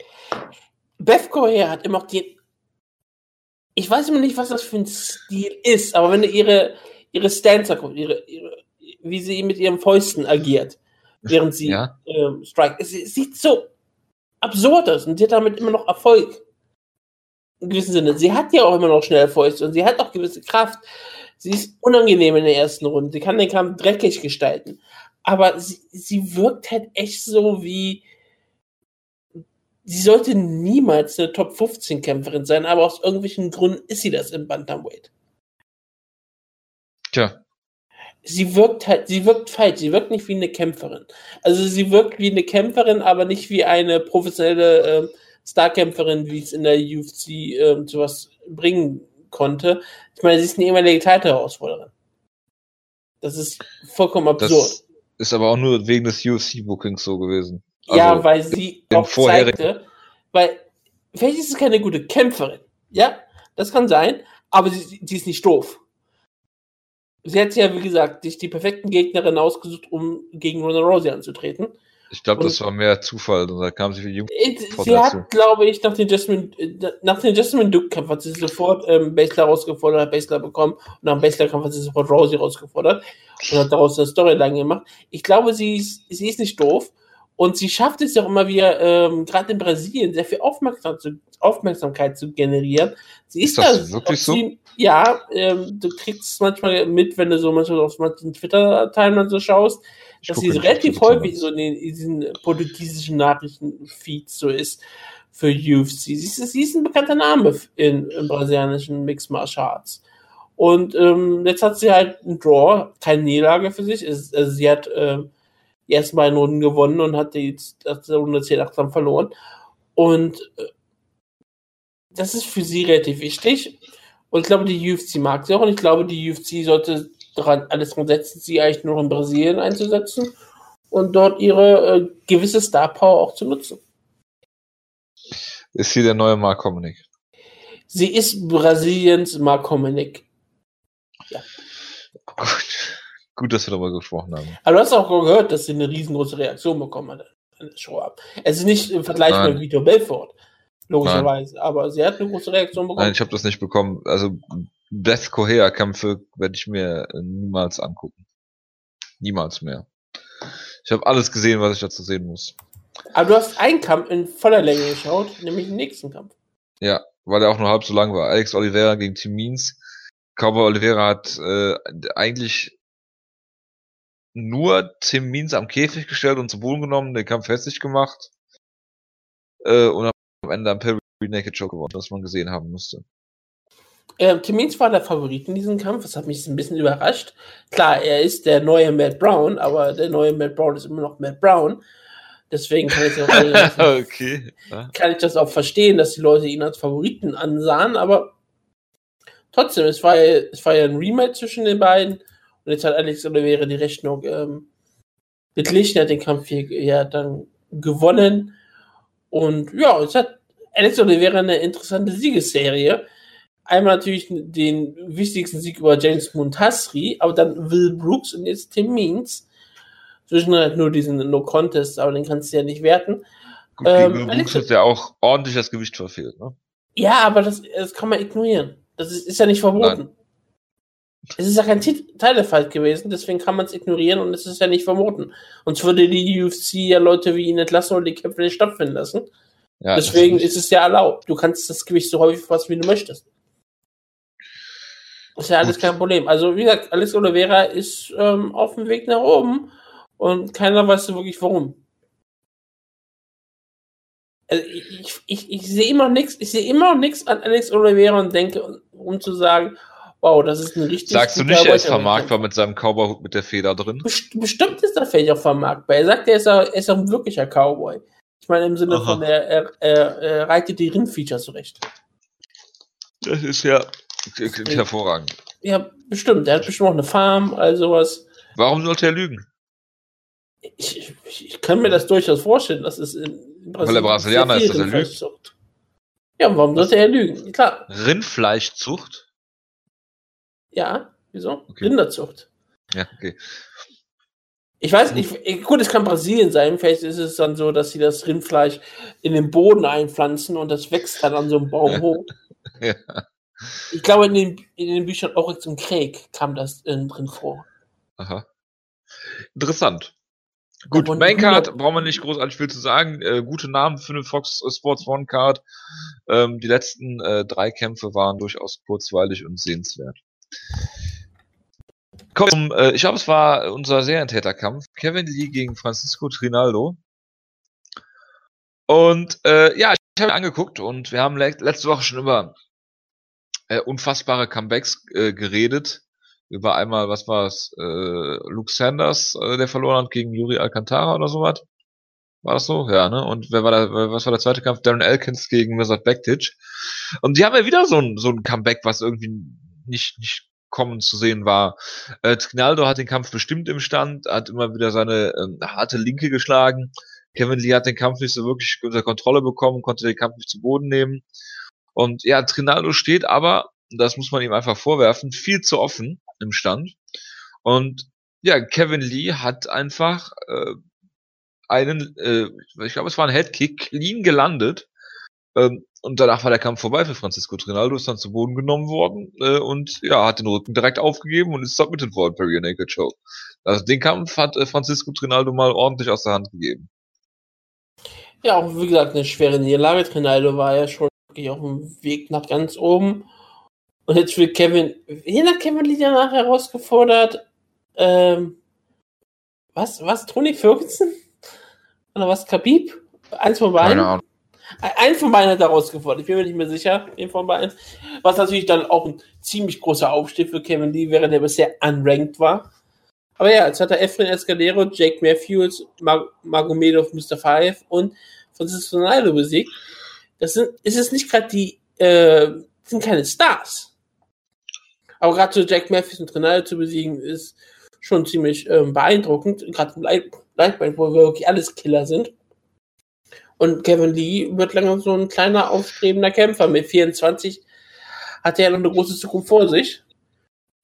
Beth Correa hat immer den. Ich weiß immer nicht, was das für ein Stil ist, aber wenn du ihre, ihre Stancer guckst, ihre, ihre, wie sie mit ihren Fäusten agiert, während sie Ja. ähm, strikt, es, es sieht so absurd aus und sie hat damit immer noch Erfolg. In gewissem Sinne. Sie hat ja auch immer noch schnelle Fäuste und sie hat auch gewisse Kraft. Sie ist unangenehm in der ersten Runde. Sie kann den Kampf dreckig gestalten. Aber sie, sie wirkt halt echt so wie. Sie sollte niemals eine Top 15 Kämpferin sein, aber aus irgendwelchen Gründen ist sie das im Bantamweight. Tja. Sie wirkt halt, sie wirkt falsch, sie wirkt nicht wie eine Kämpferin. Also sie wirkt wie eine Kämpferin, aber nicht wie eine professionelle äh, Starkämpferin, wie es in der UFC äh, sowas bringen konnte. Ich meine, sie ist eine ehemalige Title-Herausforderin. Das ist vollkommen absurd. Das ist aber auch nur wegen des UFC-Bookings so gewesen. Ja, also, weil sie auch zeigte, weil vielleicht ist es keine gute Kämpferin. Ja, das kann sein, aber sie, sie ist nicht doof. Sie hat ja, wie gesagt, sich die perfekten Gegnerin ausgesucht, um gegen Ronda Rousey anzutreten. Ich glaube, das war mehr Zufall. Da kam sie für Jung. Äh, sie hat, glaube ich, nach dem Jasmine, äh, nach dem Jasmine Duke Kampf hat sie sofort ähm, Basler rausgefordert, hat Basler bekommen und nach dem Basler Kampf hat sie sofort Rousey rausgefordert und hat daraus eine Storyline gemacht. Ich glaube, sie ist, sie ist nicht doof und sie schafft es ja auch immer wieder, ähm, gerade in Brasilien, sehr viel Aufmerksam zu, Aufmerksamkeit zu generieren. Sie ist, ist das da, wirklich so? Sie, ja, ähm, du kriegst es manchmal mit, wenn du so manchmal auf manchen Twitter-Timeline so schaust dass sie relativ häufig so in, den, in diesen portugiesischen Nachrichtenfeeds so ist für UFC. Sie ist, sie ist ein bekannter Name in, in brasilianischen Mixed Martial Arts. Und ähm, jetzt hat sie halt einen Draw, keine Niederlage für sich. Es, also sie hat äh, die ersten beiden Runden gewonnen und hat die Runde 10 achtsam verloren. Und äh, das ist für sie relativ wichtig. Und ich glaube, die UFC mag sie auch. Und ich glaube, die UFC sollte dran, alles dran setzen, sie eigentlich nur in Brasilien einzusetzen und dort ihre äh, gewisse Star Power auch zu nutzen. Ist sie der neue Mark Hominick? Sie ist Brasiliens Mark Hominick. Ja. Gut. Gut, dass wir darüber gesprochen haben. Aber du hast auch gehört, dass sie eine riesengroße Reaktion bekommen hat an der Show ab. Es ist nicht im Vergleich Nein. mit Vito Belfort, logischerweise, Nein. aber sie hat eine große Reaktion bekommen. Nein, ich habe das nicht bekommen. Also Beth Correa-Kämpfe werde ich mir niemals angucken. Niemals mehr. Ich habe alles gesehen, was ich dazu sehen muss. Aber du hast einen Kampf in voller Länge geschaut, nämlich den nächsten Kampf. Ja, weil der auch nur halb so lang war. Alex Oliveira gegen Tim Means. Cowboy Oliveira hat äh, eigentlich nur Tim Means am Käfig gestellt und zu Boden genommen, den Kampf hässlich gemacht äh, und am Ende am Perry Naked Show gewonnen, was man gesehen haben müsste. Ähm, Timmins war der Favorit in diesem Kampf, das hat mich ein bisschen überrascht. Klar, er ist der neue Matt Brown, aber der neue Matt Brown ist immer noch Matt Brown. Deswegen kann ich, auch, okay. kann ich das auch verstehen, dass die Leute ihn als Favoriten ansahen, aber trotzdem, es war ja, es war ja ein Rematch zwischen den beiden und jetzt hat Alex Oliveira die Rechnung ähm, beglichen, hat den Kampf hier ja dann gewonnen und ja, es hat Alex Oliveira eine interessante Siegesserie einmal natürlich den wichtigsten Sieg über James Muntasri, aber dann Will Brooks und jetzt Tim Means. Zwischen halt nur diesen No Contest, aber den kannst du ja nicht werten. Gut, ähm, Will Brooks hat ja auch ordentlich das Gewicht verfehlt, ne? Ja, aber das, das kann man ignorieren. Das ist, ist ja nicht verboten. Nein. Es ist ja kein Teilefall gewesen, deswegen kann man es ignorieren und es ist ja nicht verboten. Sonst würde die UFC ja Leute wie ihn entlassen oder die Kämpfe nicht stattfinden lassen. Ja, deswegen ist, ist es ja erlaubt. Du kannst das Gewicht so häufig fassen, wie du möchtest. Ist ja alles Gut. kein Problem. Also, wie gesagt, Alex Oliveira ist ähm, auf dem Weg nach oben und keiner weiß so wirklich warum. Also ich, ich, ich sehe immer noch nichts, ich sehe immer nichts an Alex Oliveira und denke, um zu sagen, wow, das ist ein richtig. Sagst du nicht, er ist vermarktbar mit seinem Cowboy-Hut mit der Feder drin? Bestimmt ist er vielleicht auch vermarktbar. Er sagt, er ist, er ist auch ein wirklicher Cowboy. Ich meine, im Sinne Aha. von, er, er, er, er reitet die Rindfeature zurecht. Das ist ja Klingt hervorragend. Ja, bestimmt. Er hat bestimmt auch eine Farm, all sowas. Warum sollte er lügen? Ich, ich, ich kann mir das durchaus vorstellen, dass es in Brasilien Weil er Brasilianer ist, dass er lügt. Ja, warum sollte er lügen? Klar. Rindfleischzucht? Ja, wieso? Okay. Rinderzucht. Ja, okay. Ich weiß nicht, gut, es kann Brasilien sein, vielleicht ist es dann so, dass sie das Rindfleisch in den Boden einpflanzen und das wächst dann an so einem Baum hoch. ja. Ich glaube, in den, in den Büchern Oryx und Craig kam das äh, drin vor. Aha. Interessant. Gut, Maincard brauchen wir nicht großartig viel zu sagen. Äh, gute Namen für eine Fox Sports One Card. Ähm, die letzten äh, drei Kämpfe waren durchaus kurzweilig und sehenswert. Komm, zum, äh, ich glaube, es war unser Serientäterkampf. Kevin Lee gegen Francisco Trinaldo. Und äh, ja, ich habe angeguckt und wir haben le letzte Woche schon über äh, unfassbare Comebacks äh, geredet. über einmal, was war es, äh, Luke Sanders, äh, der verloren hat gegen Yuri Alcantara oder sowas. War das so? Ja, ne? Und wer war der, was war der zweite Kampf? Darren Elkins gegen Mirsad Bektic. Und die haben ja wieder so ein, so ein Comeback, was irgendwie nicht, nicht kommen zu sehen war. Äh, Trinaldo hat den Kampf bestimmt im Stand, hat immer wieder seine äh, harte Linke geschlagen. Kevin Lee hat den Kampf nicht so wirklich unter Kontrolle bekommen, konnte den Kampf nicht zu Boden nehmen. Und ja, Trinaldo steht aber, das muss man ihm einfach vorwerfen, viel zu offen im Stand. Und ja, Kevin Lee hat einfach äh, einen, äh, ich glaube, es war ein Headkick, clean gelandet. Ähm, und danach war der Kampf vorbei für Francisco Trinaldo, ist dann zu Boden genommen worden äh, und ja, hat den Rücken direkt aufgegeben und ist submitted worden per Rear Naked Show. Also den Kampf hat äh, Francisco Trinaldo mal ordentlich aus der Hand gegeben. Ja, auch wie gesagt, eine schwere Niederlage. Trinaldo war ja schon wirklich auf dem Weg nach ganz oben. Und jetzt wird Kevin, wen hat Kevin Lee danach herausgefordert? Ähm, was, was, Tony Ferguson? Oder was, Khabib? Eins von beiden? Keine Ahnung. Ein von beiden hat er rausgefordert. Ich bin mir nicht mehr sicher, wen von beiden. Was natürlich dann auch ein ziemlich großer Aufstieg für Kevin Lee wäre, der bisher unranked war. Aber ja, jetzt hat er Efren Escalero, Jake Matthews, Mag Magomedov, Mr. Five und Francisco Ronaldo besiegt. Das sind, ist es nicht gerade die, äh, sind keine Stars. Aber gerade so Jack Matthews und Ronaldo zu besiegen, ist schon ziemlich ähm, beeindruckend. Gerade im Lightweight, wo wir wirklich alles Killer sind. Und Kevin Lee wird langsam so ein kleiner, aufstrebender Kämpfer. Mit 24 hat er ja noch eine große Zukunft vor sich.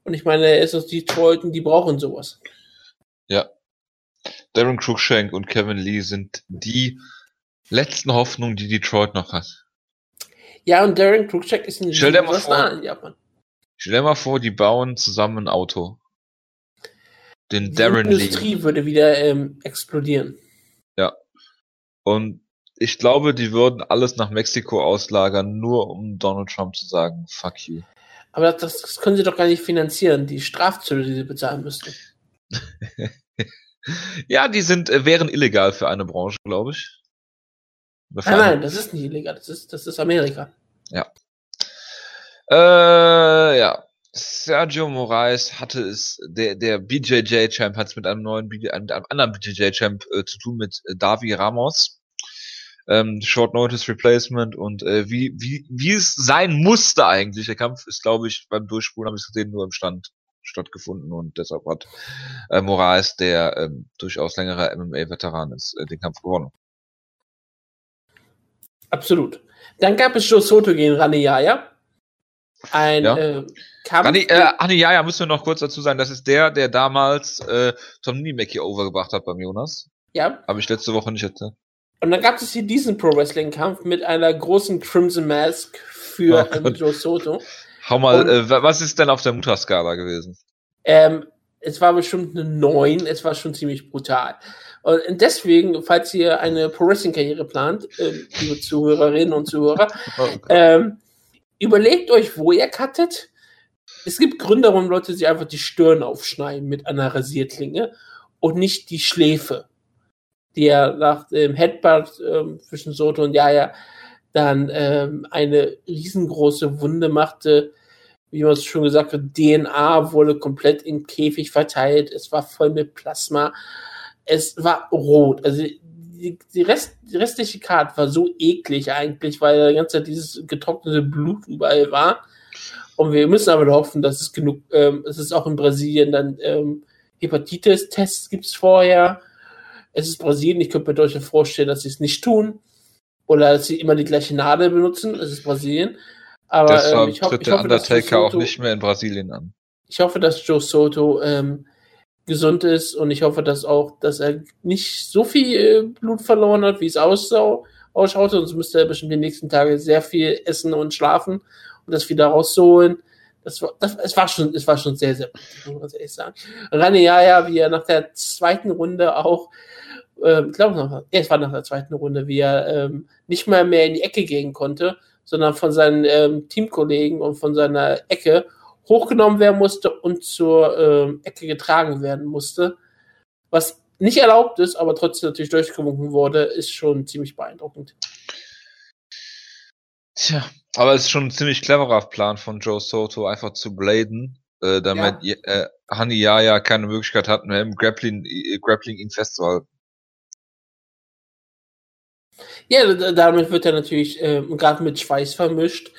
Und ich meine, er ist aus Detroit und die brauchen sowas. Ja. Darren Cruikshank und Kevin Lee sind die letzten Hoffnungen, die Detroit noch hat. Ja, und Darren Cruikshank ist ein stell dir mal vor, in Japan. Stell dir mal vor, die bauen zusammen ein Auto. Den die Darren Lee. Industrie würde wieder ähm, explodieren. Ja. Und ich glaube, die würden alles nach Mexiko auslagern, nur um Donald Trump zu sagen, fuck you. Aber das, das können sie doch gar nicht finanzieren, die Strafzölle, die sie bezahlen müssten. ja, die sind, äh, wären illegal für eine Branche, glaube ich. Nein, nein, das ist nicht illegal, das ist, das ist Amerika. Ja. Äh, ja. Sergio Moraes hatte es, der, der BJJ-Champ hat es mit einem neuen, mit einem anderen BJJ-Champ äh, zu tun, mit äh, Davi Ramos ähm, Short Notice Replacement und äh, wie, wie, wie es sein musste eigentlich. Der Kampf ist, glaube ich, beim Durchspulen habe ich gesehen, nur im Stand stattgefunden und deshalb hat äh, Moraes, der ähm, durchaus längerer MMA-Veteran ist, äh, den Kampf gewonnen. Absolut. Dann gab es Joe Soto gegen Rani Yaya. Ein ja. äh, Kampf. Rani, äh, Rani Yaya müssen wir noch kurz dazu sagen, das ist der, der damals äh, Tom Niemecki overgebracht hat beim Jonas. Ja. Habe ich letzte Woche nicht erzählt. Und dann gab es hier diesen Pro Wrestling Kampf mit einer großen Crimson Mask für oh, Joe Soto. Hau mal, Und, äh, was ist denn auf der Mutterskala gewesen? Ähm, es war bestimmt eine 9, es war schon ziemlich brutal. Und deswegen, falls ihr eine Pro Wrestling Karriere plant, äh, liebe Zuhörerinnen und Zuhörer, oh, ähm, überlegt euch, wo ihr cuttet. Es gibt Gründe, warum Leute sich einfach die Stirn aufschneiden mit einer Rasierklinge und nicht die Schläfe die er nach dem Headbutt ähm, zwischen Soto und Jaya dann ähm, eine riesengroße Wunde machte. Wie man es schon gesagt hat, DNA wurde komplett im Käfig verteilt. Es war voll mit Plasma. Es war rot. Also die, die, Rest, die restliche Karte war so eklig eigentlich, weil die ganze Zeit dieses getrocknete Blut überall war. Und wir müssen aber hoffen, dass es genug, ähm, es ist auch in Brasilien dann ähm, Hepatitis-Tests gibt es vorher es ist Brasilien, ich könnte mir durchaus vorstellen, dass sie es nicht tun. Oder dass sie immer die gleiche Nadel benutzen. Es ist Brasilien. Aber Deshalb ähm, ich, ho tritt ich der Undertaker Soto, auch nicht mehr in Brasilien an. Ich hoffe, dass Joe Soto ähm, gesund ist und ich hoffe, dass auch, dass er nicht so viel äh, Blut verloren hat, wie es aussah, ausschaute. Sonst müsste er bestimmt die nächsten Tage sehr viel essen und schlafen und das wieder rausholen. Das war, das, es war schon, es war schon sehr, sehr muss ich ehrlich sagen. Rani Yaya, wie er nach der zweiten Runde auch äh, ich glaube noch, es war nach der zweiten Runde, wie er ähm, nicht mal mehr in die Ecke gehen konnte, sondern von seinen ähm, Teamkollegen und von seiner Ecke hochgenommen werden musste und zur ähm, Ecke getragen werden musste. Was nicht erlaubt ist, aber trotzdem natürlich durchgewunken wurde, ist schon ziemlich beeindruckend. Tja, aber es ist schon ein ziemlich cleverer Plan von Joe Soto, einfach zu bladen äh, damit ja. äh, Hani Yaya keine Möglichkeit hat, mehr im Grappling, äh, Grappling ihn festzuhalten. Ja, damit wird er natürlich äh, gerade mit Schweiß vermischt.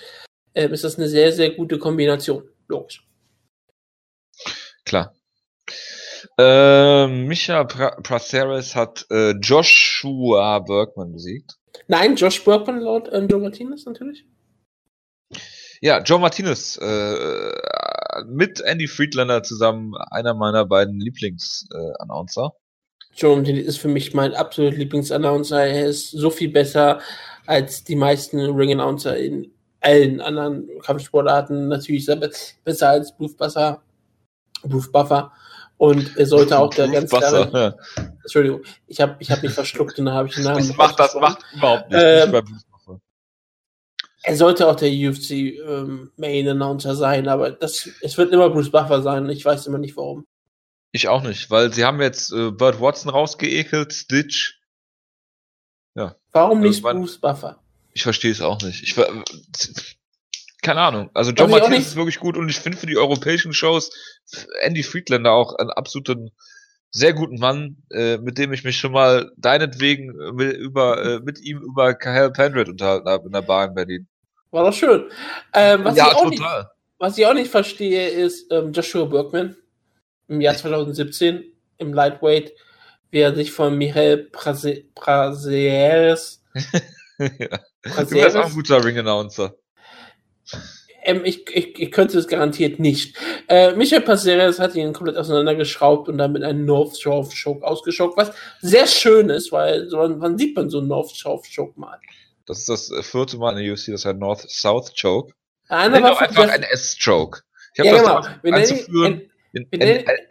Äh, ist das eine sehr, sehr gute Kombination. Logisch. Klar. Äh, Micha pra Praceres hat äh, Joshua Bergman besiegt. Nein, Josh Bergman laut äh, Joe Martinez natürlich. Ja, Joe Martinez äh, mit Andy Friedlander zusammen einer meiner beiden Lieblingsannouncer. Joe Martinez ist für mich mein absolut Lieblingsannouncer. Er ist so viel besser als die meisten Ring-Announcer in allen anderen Kampfsportarten. Natürlich besser als Bruce Buffer. Bruce Buffer. Und er sollte auch der ganz klare. Ja. Entschuldigung, ich habe ich hab mich verschluckt und dann habe ich den Namen. Das macht das macht überhaupt nicht. Ähm, er sollte auch der UFC ähm, Main Announcer sein, aber das, es wird immer Bruce Buffer sein. Ich weiß immer nicht warum. Ich auch nicht, weil sie haben jetzt äh, Burt Watson rausgeekelt, Stitch. Ja. Warum nicht Bruce Buffer? Ich verstehe es auch nicht. Ich, keine Ahnung. Also John Martinez ist wirklich gut und ich finde für die europäischen Shows Andy Friedlander auch einen absoluten sehr guten Mann, äh, mit dem ich mich schon mal deinetwegen mit, über, äh, mit ihm über Kyle Pendred unterhalten habe in der Bar in Berlin. War doch schön. Ähm, was, ja, ich total. Nicht, was ich auch nicht verstehe, ist ähm, Joshua Bergman im Jahr 2017 im Lightweight, wie er sich von Michael Prazeres. ja. Du bist auch ein guter Ring-Announcer. Ähm, ich, ich, ich könnte es garantiert nicht. Äh, Michael Paceres hat ihn komplett auseinandergeschraubt und dann mit einem North South Choke ausgeschockt, was sehr schön ist, weil so, wann sieht man so einen North South Choke mal? Das ist das vierte Mal in der UFC, das heißt North South Choke. Einer war einfach ein S-Choke. Ich habe ja, das genau. anzuführen, einen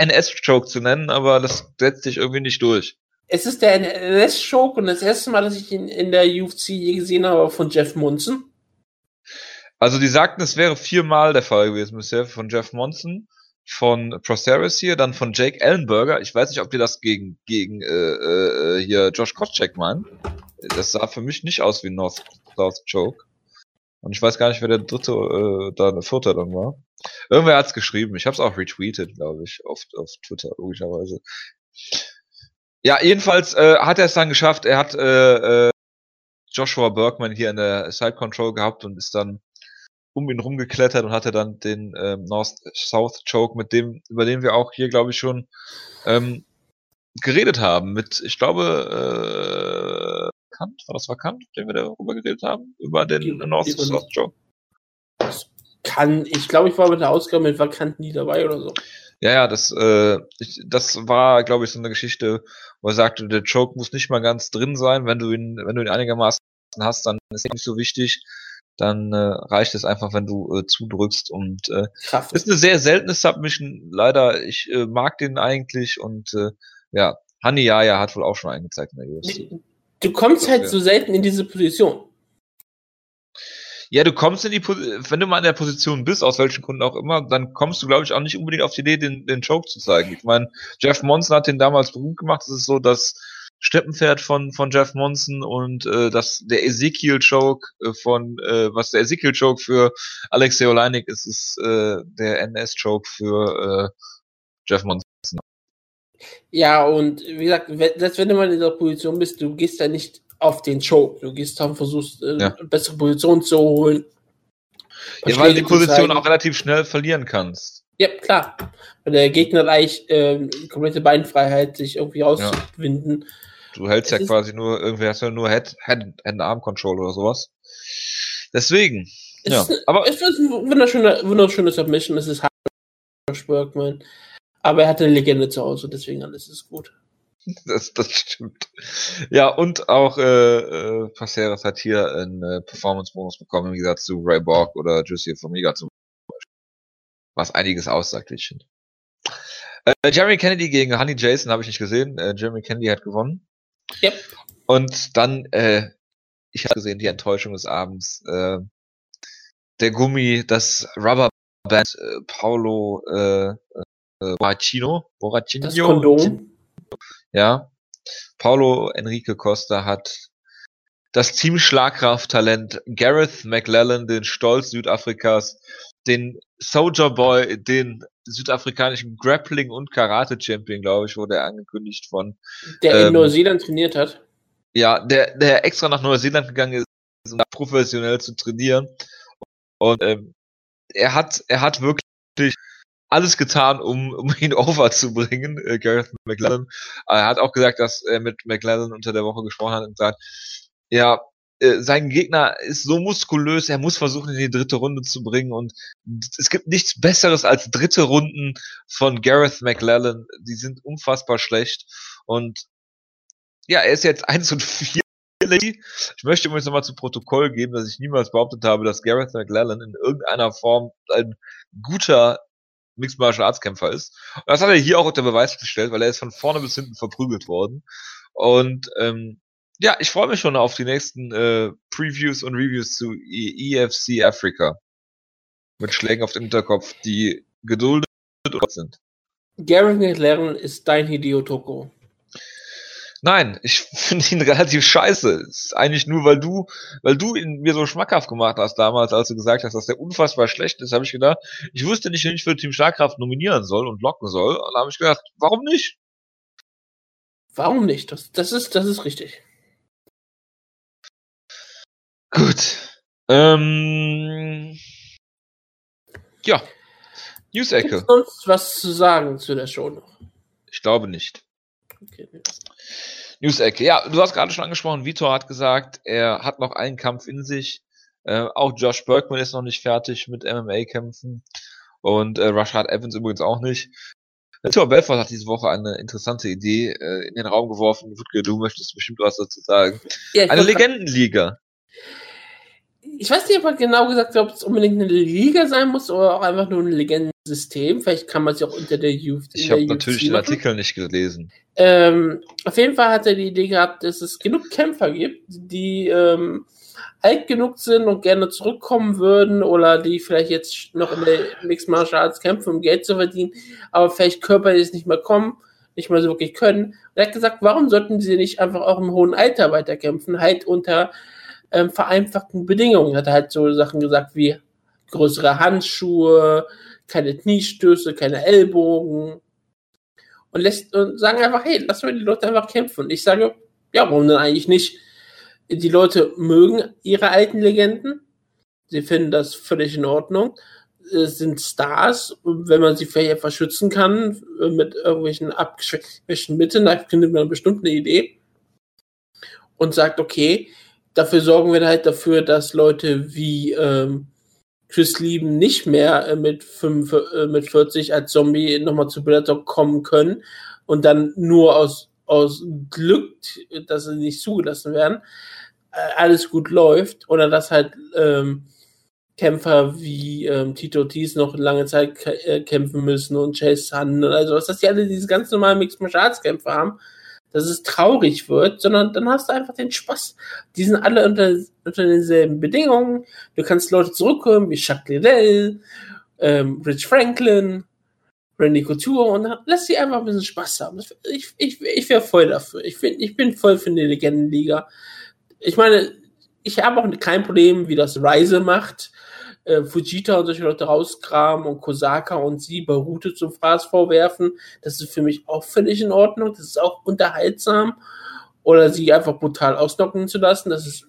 S-Choke zu nennen, aber das setzt sich irgendwie nicht durch. Es ist der NS-Choke und das erste Mal, dass ich ihn in der UFC je gesehen habe, von Jeff Munson. Also die sagten, es wäre viermal der Fall gewesen bisher von Jeff Monson, von Proceris hier, dann von Jake Ellenberger. Ich weiß nicht, ob die das gegen gegen äh, äh, hier Josh Koscheck meinen. Das sah für mich nicht aus wie North South Choke. Und ich weiß gar nicht, wer der dritte, äh, da der vierte dann war. Irgendwer hat's geschrieben. Ich habe es auch retweetet, glaube ich, auf, auf Twitter logischerweise. Ja, jedenfalls äh, hat er es dann geschafft. Er hat äh, äh, Joshua Bergman hier in der Side Control gehabt und ist dann um ihn rumgeklettert und hatte dann den ähm, North-South Choke, mit dem, über den wir auch hier, glaube ich, schon ähm, geredet haben. Mit, ich glaube, äh, Kant, war das Vakant, den wir darüber geredet haben? Über den North-South Choke? Kann, ich glaube, ich war mit der Ausgabe mit Vakant nie dabei oder so. Ja, ja, das, äh, ich, das war, glaube ich, so eine Geschichte, wo er sagte, der Choke muss nicht mal ganz drin sein, wenn du ihn, wenn du ihn einigermaßen hast, dann ist er nicht so wichtig dann äh, reicht es einfach, wenn du äh, zudrückst und äh, Kraft. ist eine sehr seltene Submission. Leider, ich äh, mag den eigentlich und äh, ja, Hani Yaya hat wohl auch schon eingezeigt in der UFC. Du kommst halt so selten in diese Position. Ja, du kommst in die Position, wenn du mal in der Position bist, aus welchen Gründen auch immer, dann kommst du, glaube ich, auch nicht unbedingt auf die Idee, den, den Choke zu zeigen. Ich meine, Jeff Monson hat den damals berühmt gemacht. Es ist so, dass Steppenpferd von, von Jeff Monson und äh, das, der Ezekiel Choke äh, von, äh, was der Ezekiel Choke für Alexei Oleinik ist, ist äh, der NS Choke für äh, Jeff Monson. Ja, und wie gesagt, selbst wenn du mal in dieser Position bist, du gehst ja nicht auf den Choke. Du gehst dann versuchst, äh, ja. eine bessere Position zu holen. Ja, weil du die Position auch relativ schnell verlieren kannst. Ja, klar. Weil der Gegner hat eigentlich äh, komplette Beinfreiheit, sich irgendwie rauszuwinden. Ja. Du hältst es ja quasi nur, irgendwie hast du nur Head, Head, Head Arm Control oder sowas. Deswegen. Es ja, ist, aber es ist ein wunderschöner, wunderschöner Submission. Es ist Josh Bergman. Aber er hat eine Legende zu Hause, deswegen alles ist gut. Das, das stimmt. Ja, und auch äh, äh, Paceras hat hier einen äh, Performance-Bonus bekommen, im Gegensatz zu Ray Borg oder Juicy Formiga zum Beispiel. Was einiges aussagt, wie ich finde. Äh, Jeremy Kennedy gegen Honey Jason habe ich nicht gesehen. Äh, Jeremy Kennedy hat gewonnen. Yep. Und dann, äh, ich habe gesehen, die Enttäuschung des Abends. Äh, der Gummi, das Rubberband, äh, Paulo äh, äh, Borracino. Borracino. Das Kondom. Ja. Paulo Enrique Costa hat das Team Schlagkrafttalent Gareth McLellan, den Stolz Südafrikas, den Soldier Boy, den südafrikanischen Grappling- und Karate-Champion, glaube ich, wurde er angekündigt von. Der ähm, in Neuseeland trainiert hat. Ja, der, der extra nach Neuseeland gegangen ist, um professionell zu trainieren. Und ähm, er hat, er hat wirklich alles getan, um, um ihn over zu bringen, äh, Gareth McLaren. Er hat auch gesagt, dass er mit McLaren unter der Woche gesprochen hat und sagt, ja, äh, sein Gegner ist so muskulös, er muss versuchen, in die dritte Runde zu bringen und es gibt nichts Besseres als dritte Runden von Gareth McLellan. Die sind unfassbar schlecht und ja, er ist jetzt 1 und 4. Ich möchte übrigens nochmal zu Protokoll geben, dass ich niemals behauptet habe, dass Gareth McLellan in irgendeiner Form ein guter Mixed Martial Arts Kämpfer ist. Und das hat er hier auch unter Beweis gestellt, weil er ist von vorne bis hinten verprügelt worden. Und ähm, ja, ich freue mich schon auf die nächsten äh, Previews und Reviews zu EFC Africa. Mit Schlägen auf den Hinterkopf, die geduldet sind. Gary McLaren ist dein Hideo Toko. Nein, ich finde ihn relativ scheiße. ist eigentlich nur, weil du, weil du ihn mir so schmackhaft gemacht hast damals, als du gesagt hast, dass der unfassbar schlecht ist, habe ich gedacht, ich wusste nicht, wen ich für Team Schlagkraft nominieren soll und locken soll. Und da habe ich gedacht, warum nicht? Warum nicht? Das, das ist, das ist richtig. Gut. Ähm, ja. News-Ecke. Sonst was zu sagen zu der Show noch? Ich glaube nicht. Okay. News-Ecke. Ja, du hast gerade schon angesprochen, Vitor hat gesagt, er hat noch einen Kampf in sich. Äh, auch Josh Bergman ist noch nicht fertig mit MMA-Kämpfen. Und äh, Rashad Evans übrigens auch nicht. Vitor Belfort hat diese Woche eine interessante Idee äh, in den Raum geworfen. Wutke, du möchtest bestimmt was dazu sagen. Ja, eine Legendenliga ich weiß nicht, ob er genau gesagt hat, ob es unbedingt eine Liga sein muss oder auch einfach nur ein Legendensystem. Vielleicht kann man sich auch unter der Youth. Ich habe natürlich den Artikel nicht gelesen. Ähm, auf jeden Fall hat er die Idee gehabt, dass es genug Kämpfer gibt, die ähm, alt genug sind und gerne zurückkommen würden oder die vielleicht jetzt noch in der Mixed Martial Arts kämpfen, um Geld zu verdienen, aber vielleicht körperlich nicht mehr kommen, nicht mehr so wirklich können. Und er hat gesagt, warum sollten sie nicht einfach auch im hohen Alter weiterkämpfen, halt unter ähm, vereinfachten Bedingungen. Hat halt so Sachen gesagt wie größere Handschuhe, keine Kniestöße, keine Ellbogen. Und lässt und sagen einfach, hey, lass mal die Leute einfach kämpfen. Und ich sage, ja, warum denn eigentlich nicht? Die Leute mögen ihre alten Legenden. Sie finden das völlig in Ordnung. Es sind Stars. wenn man sie vielleicht etwas schützen kann, äh, mit irgendwelchen abgeschwächten Mitteln, da findet man bestimmt eine Idee. Und sagt, okay, dafür sorgen wir halt dafür, dass Leute wie ähm, Chris Lieben nicht mehr äh, mit, 5, äh, mit 40 als Zombie nochmal zu Bellator kommen können und dann nur aus, aus Glück, dass sie nicht zugelassen werden, äh, alles gut läuft oder dass halt ähm, Kämpfer wie ähm, Tito Ortiz noch lange Zeit äh, kämpfen müssen und Chase Sun und also was, dass die alle diese ganz normalen Mixed Martial Arts Kämpfer haben dass es traurig wird, sondern dann hast du einfach den Spaß. Die sind alle unter, unter denselben Bedingungen. Du kannst Leute zurückkommen wie Chuck Liddell, ähm, Rich Franklin, Randy Couture und dann lass sie einfach ein bisschen Spaß haben. Ich, ich, ich wäre voll dafür. Ich, find, ich bin voll für eine Legendenliga. Ich meine, ich habe auch kein Problem, wie das Reise macht äh, Fujita und solche Leute rauskramen und Kosaka und sie bei Route zum Fraß vorwerfen. Das ist für mich auch völlig in Ordnung. Das ist auch unterhaltsam. Oder sie einfach brutal ausnocken zu lassen. Das ist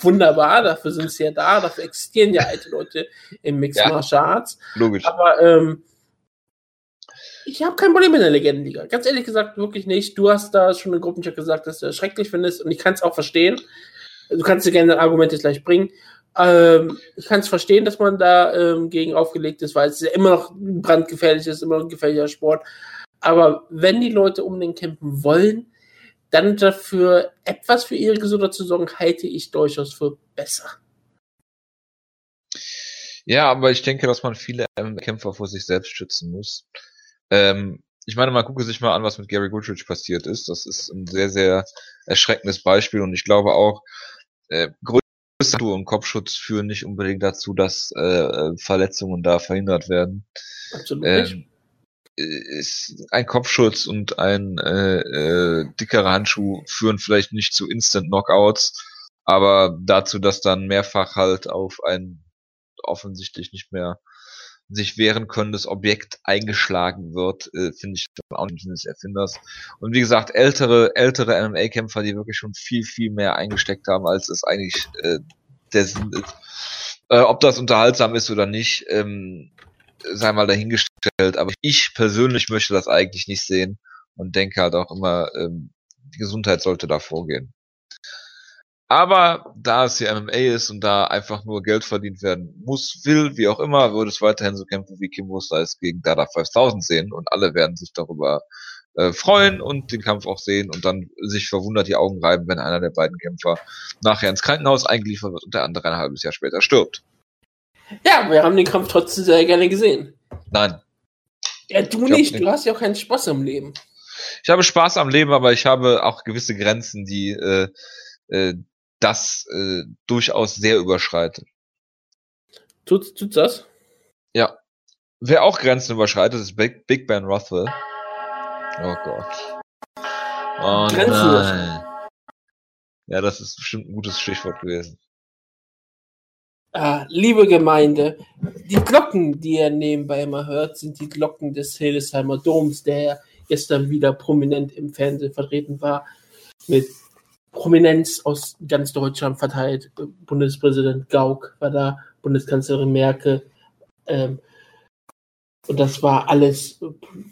wunderbar. Dafür sind sie ja da. Dafür existieren ja alte Leute im Mixed ja, Martial Arts. Logisch. Aber ähm, ich habe kein Problem mit der Legendenliga. Ganz ehrlich gesagt, wirklich nicht. Du hast da schon in Gruppenchat gesagt, dass du das schrecklich findest und ich kann es auch verstehen. Du kannst dir gerne Argumente gleich bringen. Ähm, ich kann es verstehen, dass man da ähm, gegen aufgelegt ist, weil es ja immer noch brandgefährlich ist, immer noch ein gefährlicher Sport. Aber wenn die Leute unbedingt kämpfen wollen, dann dafür etwas für ihre Gesundheit zu sorgen, halte ich durchaus für besser. Ja, aber ich denke, dass man viele Kämpfer vor sich selbst schützen muss. Ähm, ich meine, man gucke sich mal an, was mit Gary Goodrich passiert ist. Das ist ein sehr, sehr erschreckendes Beispiel und ich glaube auch, äh, Tattoo und Kopfschutz führen nicht unbedingt dazu, dass äh, Verletzungen da verhindert werden. Absolut ähm, ist ein Kopfschutz und ein äh, äh, dickerer Handschuh führen vielleicht nicht zu Instant Knockouts, aber dazu, dass dann mehrfach halt auf ein offensichtlich nicht mehr sich wehren könnendes Objekt eingeschlagen wird, äh, finde ich auch nicht des Erfinders. Und wie gesagt, ältere, ältere MMA-Kämpfer, die wirklich schon viel, viel mehr eingesteckt haben, als es eigentlich äh, der Sinn ist. Äh, ob das unterhaltsam ist oder nicht, ähm, sei mal dahingestellt. Aber ich persönlich möchte das eigentlich nicht sehen und denke halt auch immer, ähm, die Gesundheit sollte da vorgehen. Aber da es ja MMA ist und da einfach nur Geld verdient werden muss, will, wie auch immer, würde es weiterhin so kämpfen wie Kim es gegen Dada 5000 sehen und alle werden sich darüber äh, freuen und den Kampf auch sehen und dann sich verwundert die Augen reiben, wenn einer der beiden Kämpfer nachher ins Krankenhaus eingeliefert wird und der andere ein halbes Jahr später stirbt. Ja, wir haben den Kampf trotzdem sehr gerne gesehen. Nein. Ja, du nicht, du hast ja auch keinen Spaß am Leben. Ich habe Spaß am Leben, aber ich habe auch gewisse Grenzen, die äh, äh, das äh, durchaus sehr überschreitet. Tut, tut das? Ja. Wer auch Grenzen überschreitet, ist Big, Big Ben Rothwell. Oh Gott. Oh nein. Ja, das ist bestimmt ein gutes Stichwort gewesen. Ah, liebe Gemeinde, die Glocken, die ihr nebenbei immer hört, sind die Glocken des Hildesheimer Doms, der gestern wieder prominent im Fernsehen vertreten war, mit Prominenz aus ganz Deutschland verteilt. Bundespräsident Gauck war da, Bundeskanzlerin Merkel. Ähm, und das war alles,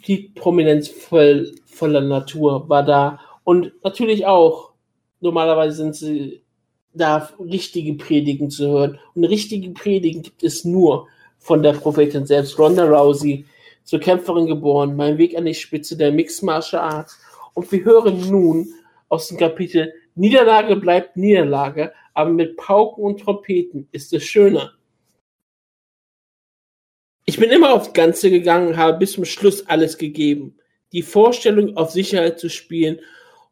die Prominenz voll, voller Natur war da. Und natürlich auch, normalerweise sind sie da, richtige Predigen zu hören. Und richtige Predigen gibt es nur von der Prophetin selbst, Ronda Rousey, zur Kämpferin geboren, mein Weg an die Spitze der Mixed Martial Arts. Und wir hören nun aus dem Kapitel Niederlage bleibt Niederlage, aber mit Pauken und Trompeten ist es schöner. Ich bin immer aufs Ganze gegangen, habe bis zum Schluss alles gegeben. Die Vorstellung, auf Sicherheit zu spielen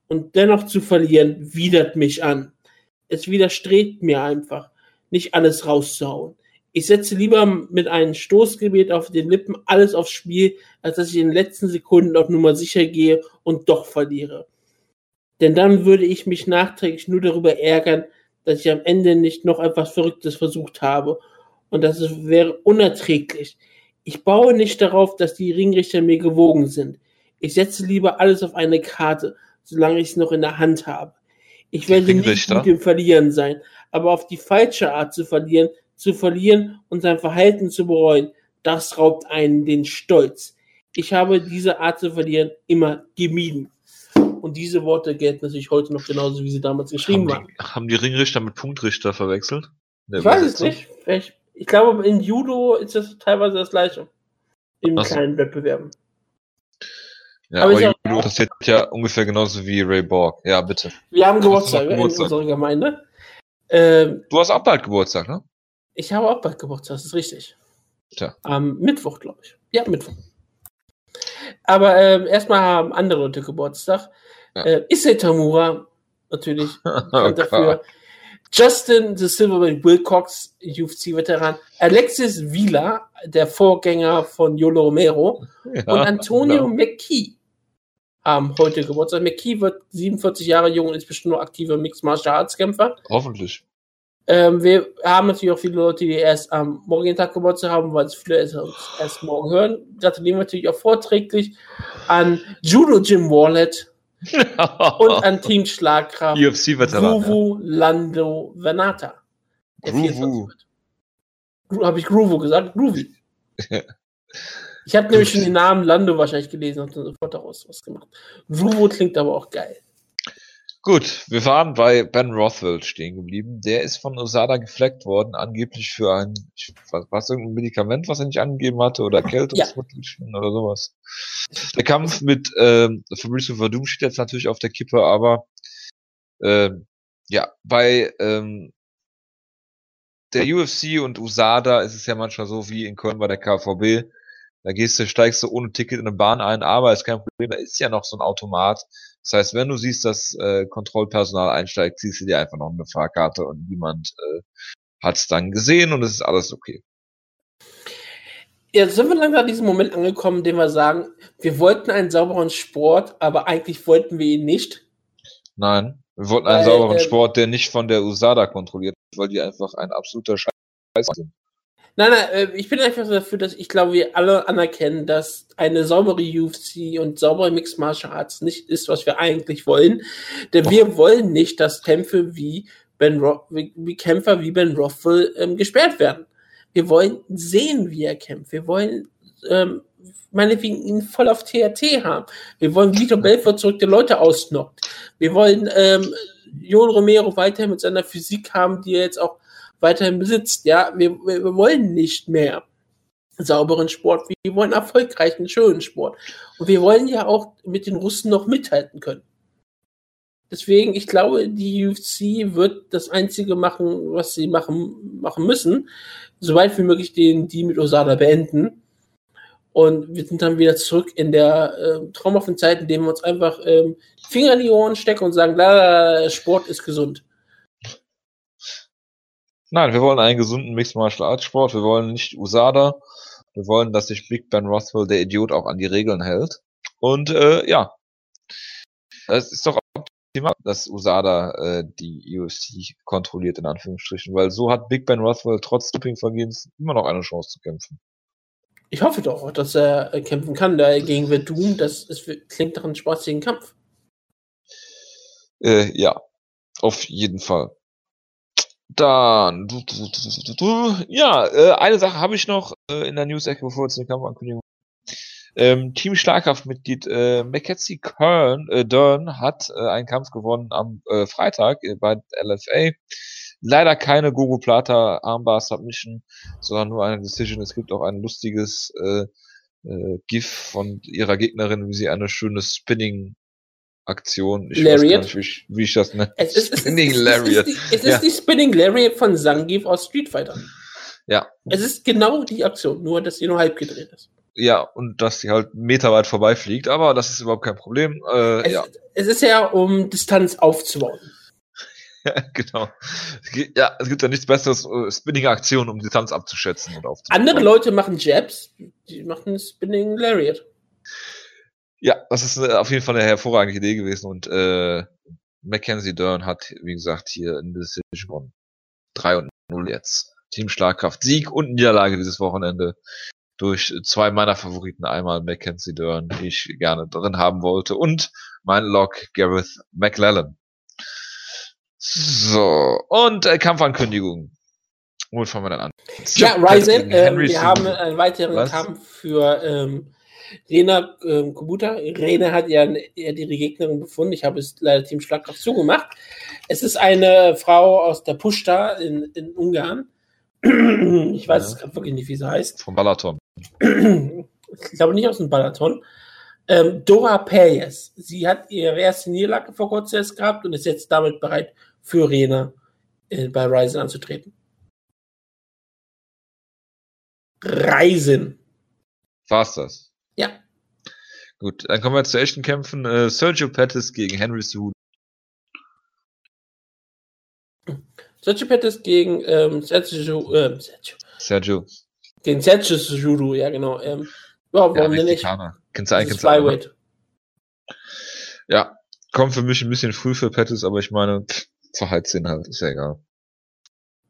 und dennoch zu verlieren, widert mich an. Es widerstrebt mir einfach, nicht alles rauszuhauen. Ich setze lieber mit einem Stoßgebet auf den Lippen alles aufs Spiel, als dass ich in den letzten Sekunden auf Nummer sicher gehe und doch verliere. Denn dann würde ich mich nachträglich nur darüber ärgern, dass ich am Ende nicht noch etwas Verrücktes versucht habe. Und das wäre unerträglich. Ich baue nicht darauf, dass die Ringrichter mir gewogen sind. Ich setze lieber alles auf eine Karte, solange ich es noch in der Hand habe. Ich werde nicht gut im Verlieren sein, aber auf die falsche Art zu verlieren, zu verlieren und sein Verhalten zu bereuen, das raubt einen den Stolz. Ich habe diese Art zu verlieren immer gemieden. Und diese Worte gelten natürlich heute noch genauso, wie sie damals geschrieben haben die, waren. Haben die Ringrichter mit Punktrichter verwechselt? Ich weiß es nicht. Ich, ich glaube, in Judo ist das teilweise das gleiche. In so. kleinen Wettbewerben. Ja, aber, aber Judo interessiert ja ungefähr genauso wie Ray Borg. Ja, bitte. Wir haben Geburtstag, Geburtstag. in unserer Gemeinde. Ähm, du hast auch bald Geburtstag, ne? Ich habe auch bald Geburtstag, das ist richtig. Tja. Am Mittwoch, glaube ich. Ja, Mittwoch. Aber ähm, erstmal haben andere Leute Geburtstag. Ja. Äh, Issei Tamura, natürlich oh, dafür. Justin the Silverman Wilcox, UFC-Veteran. Alexis Vila, der Vorgänger von Yolo Romero. Ja, und Antonio ja. McKee haben heute Geburtstag. McKee wird 47 Jahre jung und ist bestimmt noch aktiver Mixed Martial Arts Kämpfer. Hoffentlich. Ähm, wir haben natürlich auch viele Leute, die erst am morgigen Tag Geburtstag haben, weil es viele erst, erst morgen hören. Gratulieren wir natürlich auch vorträglich an Judo Jim Wallet und an Team Schlagkraft Gruvu Lando Venata. Gruvu. Habe ich Gruvu gesagt? Groovy. ich habe nämlich schon den Namen Lando wahrscheinlich gelesen und dann sofort daraus was gemacht. Gruvu klingt aber auch geil. Gut, wir waren bei Ben Rothwell stehen geblieben. Der ist von Osada gefleckt worden, angeblich für ein, was, irgendein Medikament, was er nicht angegeben hatte, oder Erkältungsmittel ja. oder sowas. Der Kampf mit ähm, Fabrizio Verdum steht jetzt natürlich auf der Kippe, aber ähm, ja, bei ähm, der UFC und USADA ist es ja manchmal so wie in Köln bei der KVB. Da gehst du, steigst du ohne Ticket in eine Bahn ein, aber ist kein Problem, da ist ja noch so ein Automat das heißt, wenn du siehst, dass äh, Kontrollpersonal einsteigt, ziehst du dir einfach noch eine Fahrkarte und niemand äh, hat es dann gesehen und es ist alles okay. Jetzt sind wir langsam an diesem Moment angekommen, den wir sagen, wir wollten einen sauberen Sport, aber eigentlich wollten wir ihn nicht. Nein, wir wollten einen sauberen äh, Sport, der nicht von der USADA kontrolliert, weil die einfach ein absoluter Scheiß sind. Nein, nein, äh, ich bin einfach dafür, dass ich glaube, wir alle anerkennen, dass eine saubere UFC und saubere Mixed Martial Arts nicht ist, was wir eigentlich wollen. Denn wir wollen nicht, dass Kämpfe wie Ben Ro wie, Kämpfer wie Ben Rothwell ähm, gesperrt werden. Wir wollen sehen, wie er kämpft. Wir wollen ähm, meinetwegen ihn voll auf TRT haben. Wir wollen Vito Belfort zurück, der Leute ausnockt. Wir wollen ähm, Joel Romero weiterhin mit seiner Physik haben, die er jetzt auch weiterhin besitzt. Ja, wir, wir, wir wollen nicht mehr sauberen Sport, wir wollen erfolgreichen, schönen Sport. Und wir wollen ja auch mit den Russen noch mithalten können. Deswegen, ich glaube, die UFC wird das Einzige machen, was sie machen, machen müssen, soweit wie möglich den die mit Osada beenden. Und wir sind dann wieder zurück in der äh, traumhaften Zeit, in dem wir uns einfach ähm, Finger in die Ohren stecken und sagen, Sport ist gesund. Nein, wir wollen einen gesunden Mixed Martial Arts Sport. Wir wollen nicht USADA. Wir wollen, dass sich Big Ben Rothwell, der Idiot, auch an die Regeln hält. Und äh, ja, es ist doch optimal, dass USADA äh, die UFC kontrolliert, in Anführungsstrichen. Weil so hat Big Ben Rothwell trotz Dopingvergehens immer noch eine Chance zu kämpfen. Ich hoffe doch, dass er äh, kämpfen kann, da er gegen Verdun, das ist, klingt nach einem spaßigen Kampf. Äh, ja, auf jeden Fall. Dann, du, du, du, du, ja, äh, eine Sache habe ich noch äh, in der News-Ecke, bevor wir zu den Kampfankündigungen. Ähm, Team Schlagkraftmitglied äh, Mackenzie Kern, äh, Dern hat äh, einen Kampf gewonnen am äh, Freitag äh, bei LFA. Leider keine Gogo Plata Armbar Submission, sondern nur eine Decision. Es gibt auch ein lustiges äh, äh, GIF von ihrer Gegnerin, wie sie eine schöne Spinning Aktion. Ich Lariat. weiß gar nicht, wie, wie ich das nenne. Es ist, Spinning es ist, Lariat. Es ist, die, es ja. ist die Spinning Lariat von Zangief aus Street Fighter. Ja. Es ist genau die Aktion, nur dass sie nur halb gedreht ist. Ja, und dass sie halt meterweit vorbeifliegt, aber das ist überhaupt kein Problem. Äh, es, ja. es ist ja, um Distanz aufzubauen. ja, genau. Ja, es gibt ja nichts besseres, äh, Spinning-Aktionen, um Distanz abzuschätzen und aufzubauen. Andere Leute machen Jabs, die machen Spinning Lariat. Ja, das ist äh, auf jeden Fall eine hervorragende Idee gewesen und äh, Mackenzie Dern hat, wie gesagt, hier in Decision gewonnen. 3 und 0 jetzt. Team Schlagkraft, Sieg und Niederlage dieses Wochenende durch zwei meiner Favoriten. Einmal Mackenzie Dern, die ich gerne drin haben wollte und mein Lock Gareth McLellan. So, und äh, Kampfankündigung. Womit fangen wir dann an? Ja, Ryzen, äh, wir haben einen weiteren Was? Kampf für ähm, Rena äh, Kubuta. Rena hat ja ihre Gegnerin befunden. Ich habe es leider Team Schlagkraft zugemacht. Es ist eine Frau aus der Pushta in, in Ungarn. ich weiß ja. wirklich nicht, wie sie heißt. Vom Balaton. ich glaube nicht aus dem Balaton. Ähm, Dora Perez. Sie hat ihre erste Niederlage vor kurzem erst gehabt und ist jetzt damit bereit, für Rena äh, bei Ryzen anzutreten. Reisen. War's das? Gut, dann kommen wir zu echten Kämpfen. Äh, Sergio Pettis gegen Henry Cejudo. Sergio Pettis gegen ähm, Sergio, äh, Sergio. Sergio. Gegen Sergio Cejudo, ja genau. Ähm, ja, warum ja, nicht? Kennst du einen, kennst du Ja, kommt für mich ein bisschen früh für Pettis, aber ich meine, verheizt halt, ist ja egal.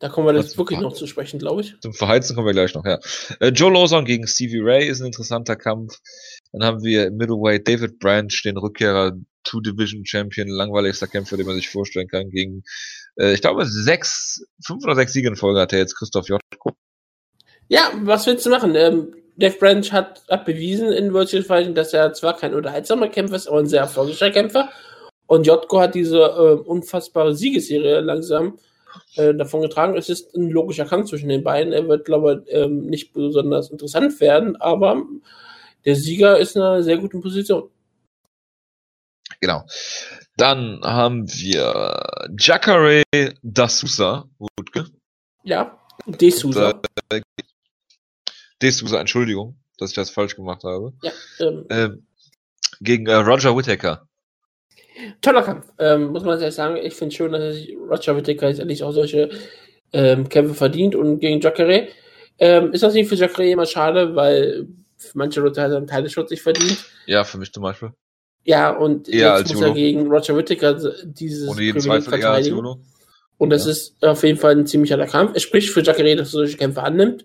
Da kommen wir jetzt wirklich noch zu sprechen, glaube ich. Zum Verheizen kommen wir gleich noch, ja. Äh, Joe Lawson gegen Stevie Ray ist ein interessanter Kampf. Dann haben wir im Middleweight David Branch, den Rückkehrer Two-Division Champion, langweiligster Kämpfer, den man sich vorstellen kann, gegen, äh, ich glaube, sechs, fünf oder sechs Siege in Folge hat er jetzt Christoph Jotko. Ja, was willst du machen? Ähm, Dave Branch hat, hat bewiesen in Virtual Fighting, dass er zwar kein unterhaltsamer Kämpfer ist, aber ein sehr erfolgreicher Kämpfer. Und Jotko hat diese äh, unfassbare Siegesserie langsam äh, davon getragen. Es ist ein logischer Kampf zwischen den beiden. Er wird, glaube ich, ähm, nicht besonders interessant werden, aber der Sieger ist in einer sehr guten Position. Genau. Dann haben wir Jacare D'Souza. Wutke. Ja, D'Souza. Äh, D'Souza, Entschuldigung, dass ich das falsch gemacht habe. Ja, ähm, ähm, gegen äh, Roger Whittaker. Toller Kampf, ähm, muss man sehr sagen. Ich finde es schön, dass sich Roger Whittaker jetzt endlich auch solche ähm, Kämpfe verdient und gegen Jacare. Ähm, ist das nicht für Jacare immer schade, weil manche Leute halt einen Teileschutz nicht verdient. Ja, für mich zum Beispiel. Ja, und Eher jetzt muss Juno. er gegen Roger Whittaker dieses Ohne jeden Zweifel eher als Juno. Und das ja. ist auf jeden Fall ein ziemlich harter Kampf. Es spricht für Jacare, dass er solche Kämpfe annimmt.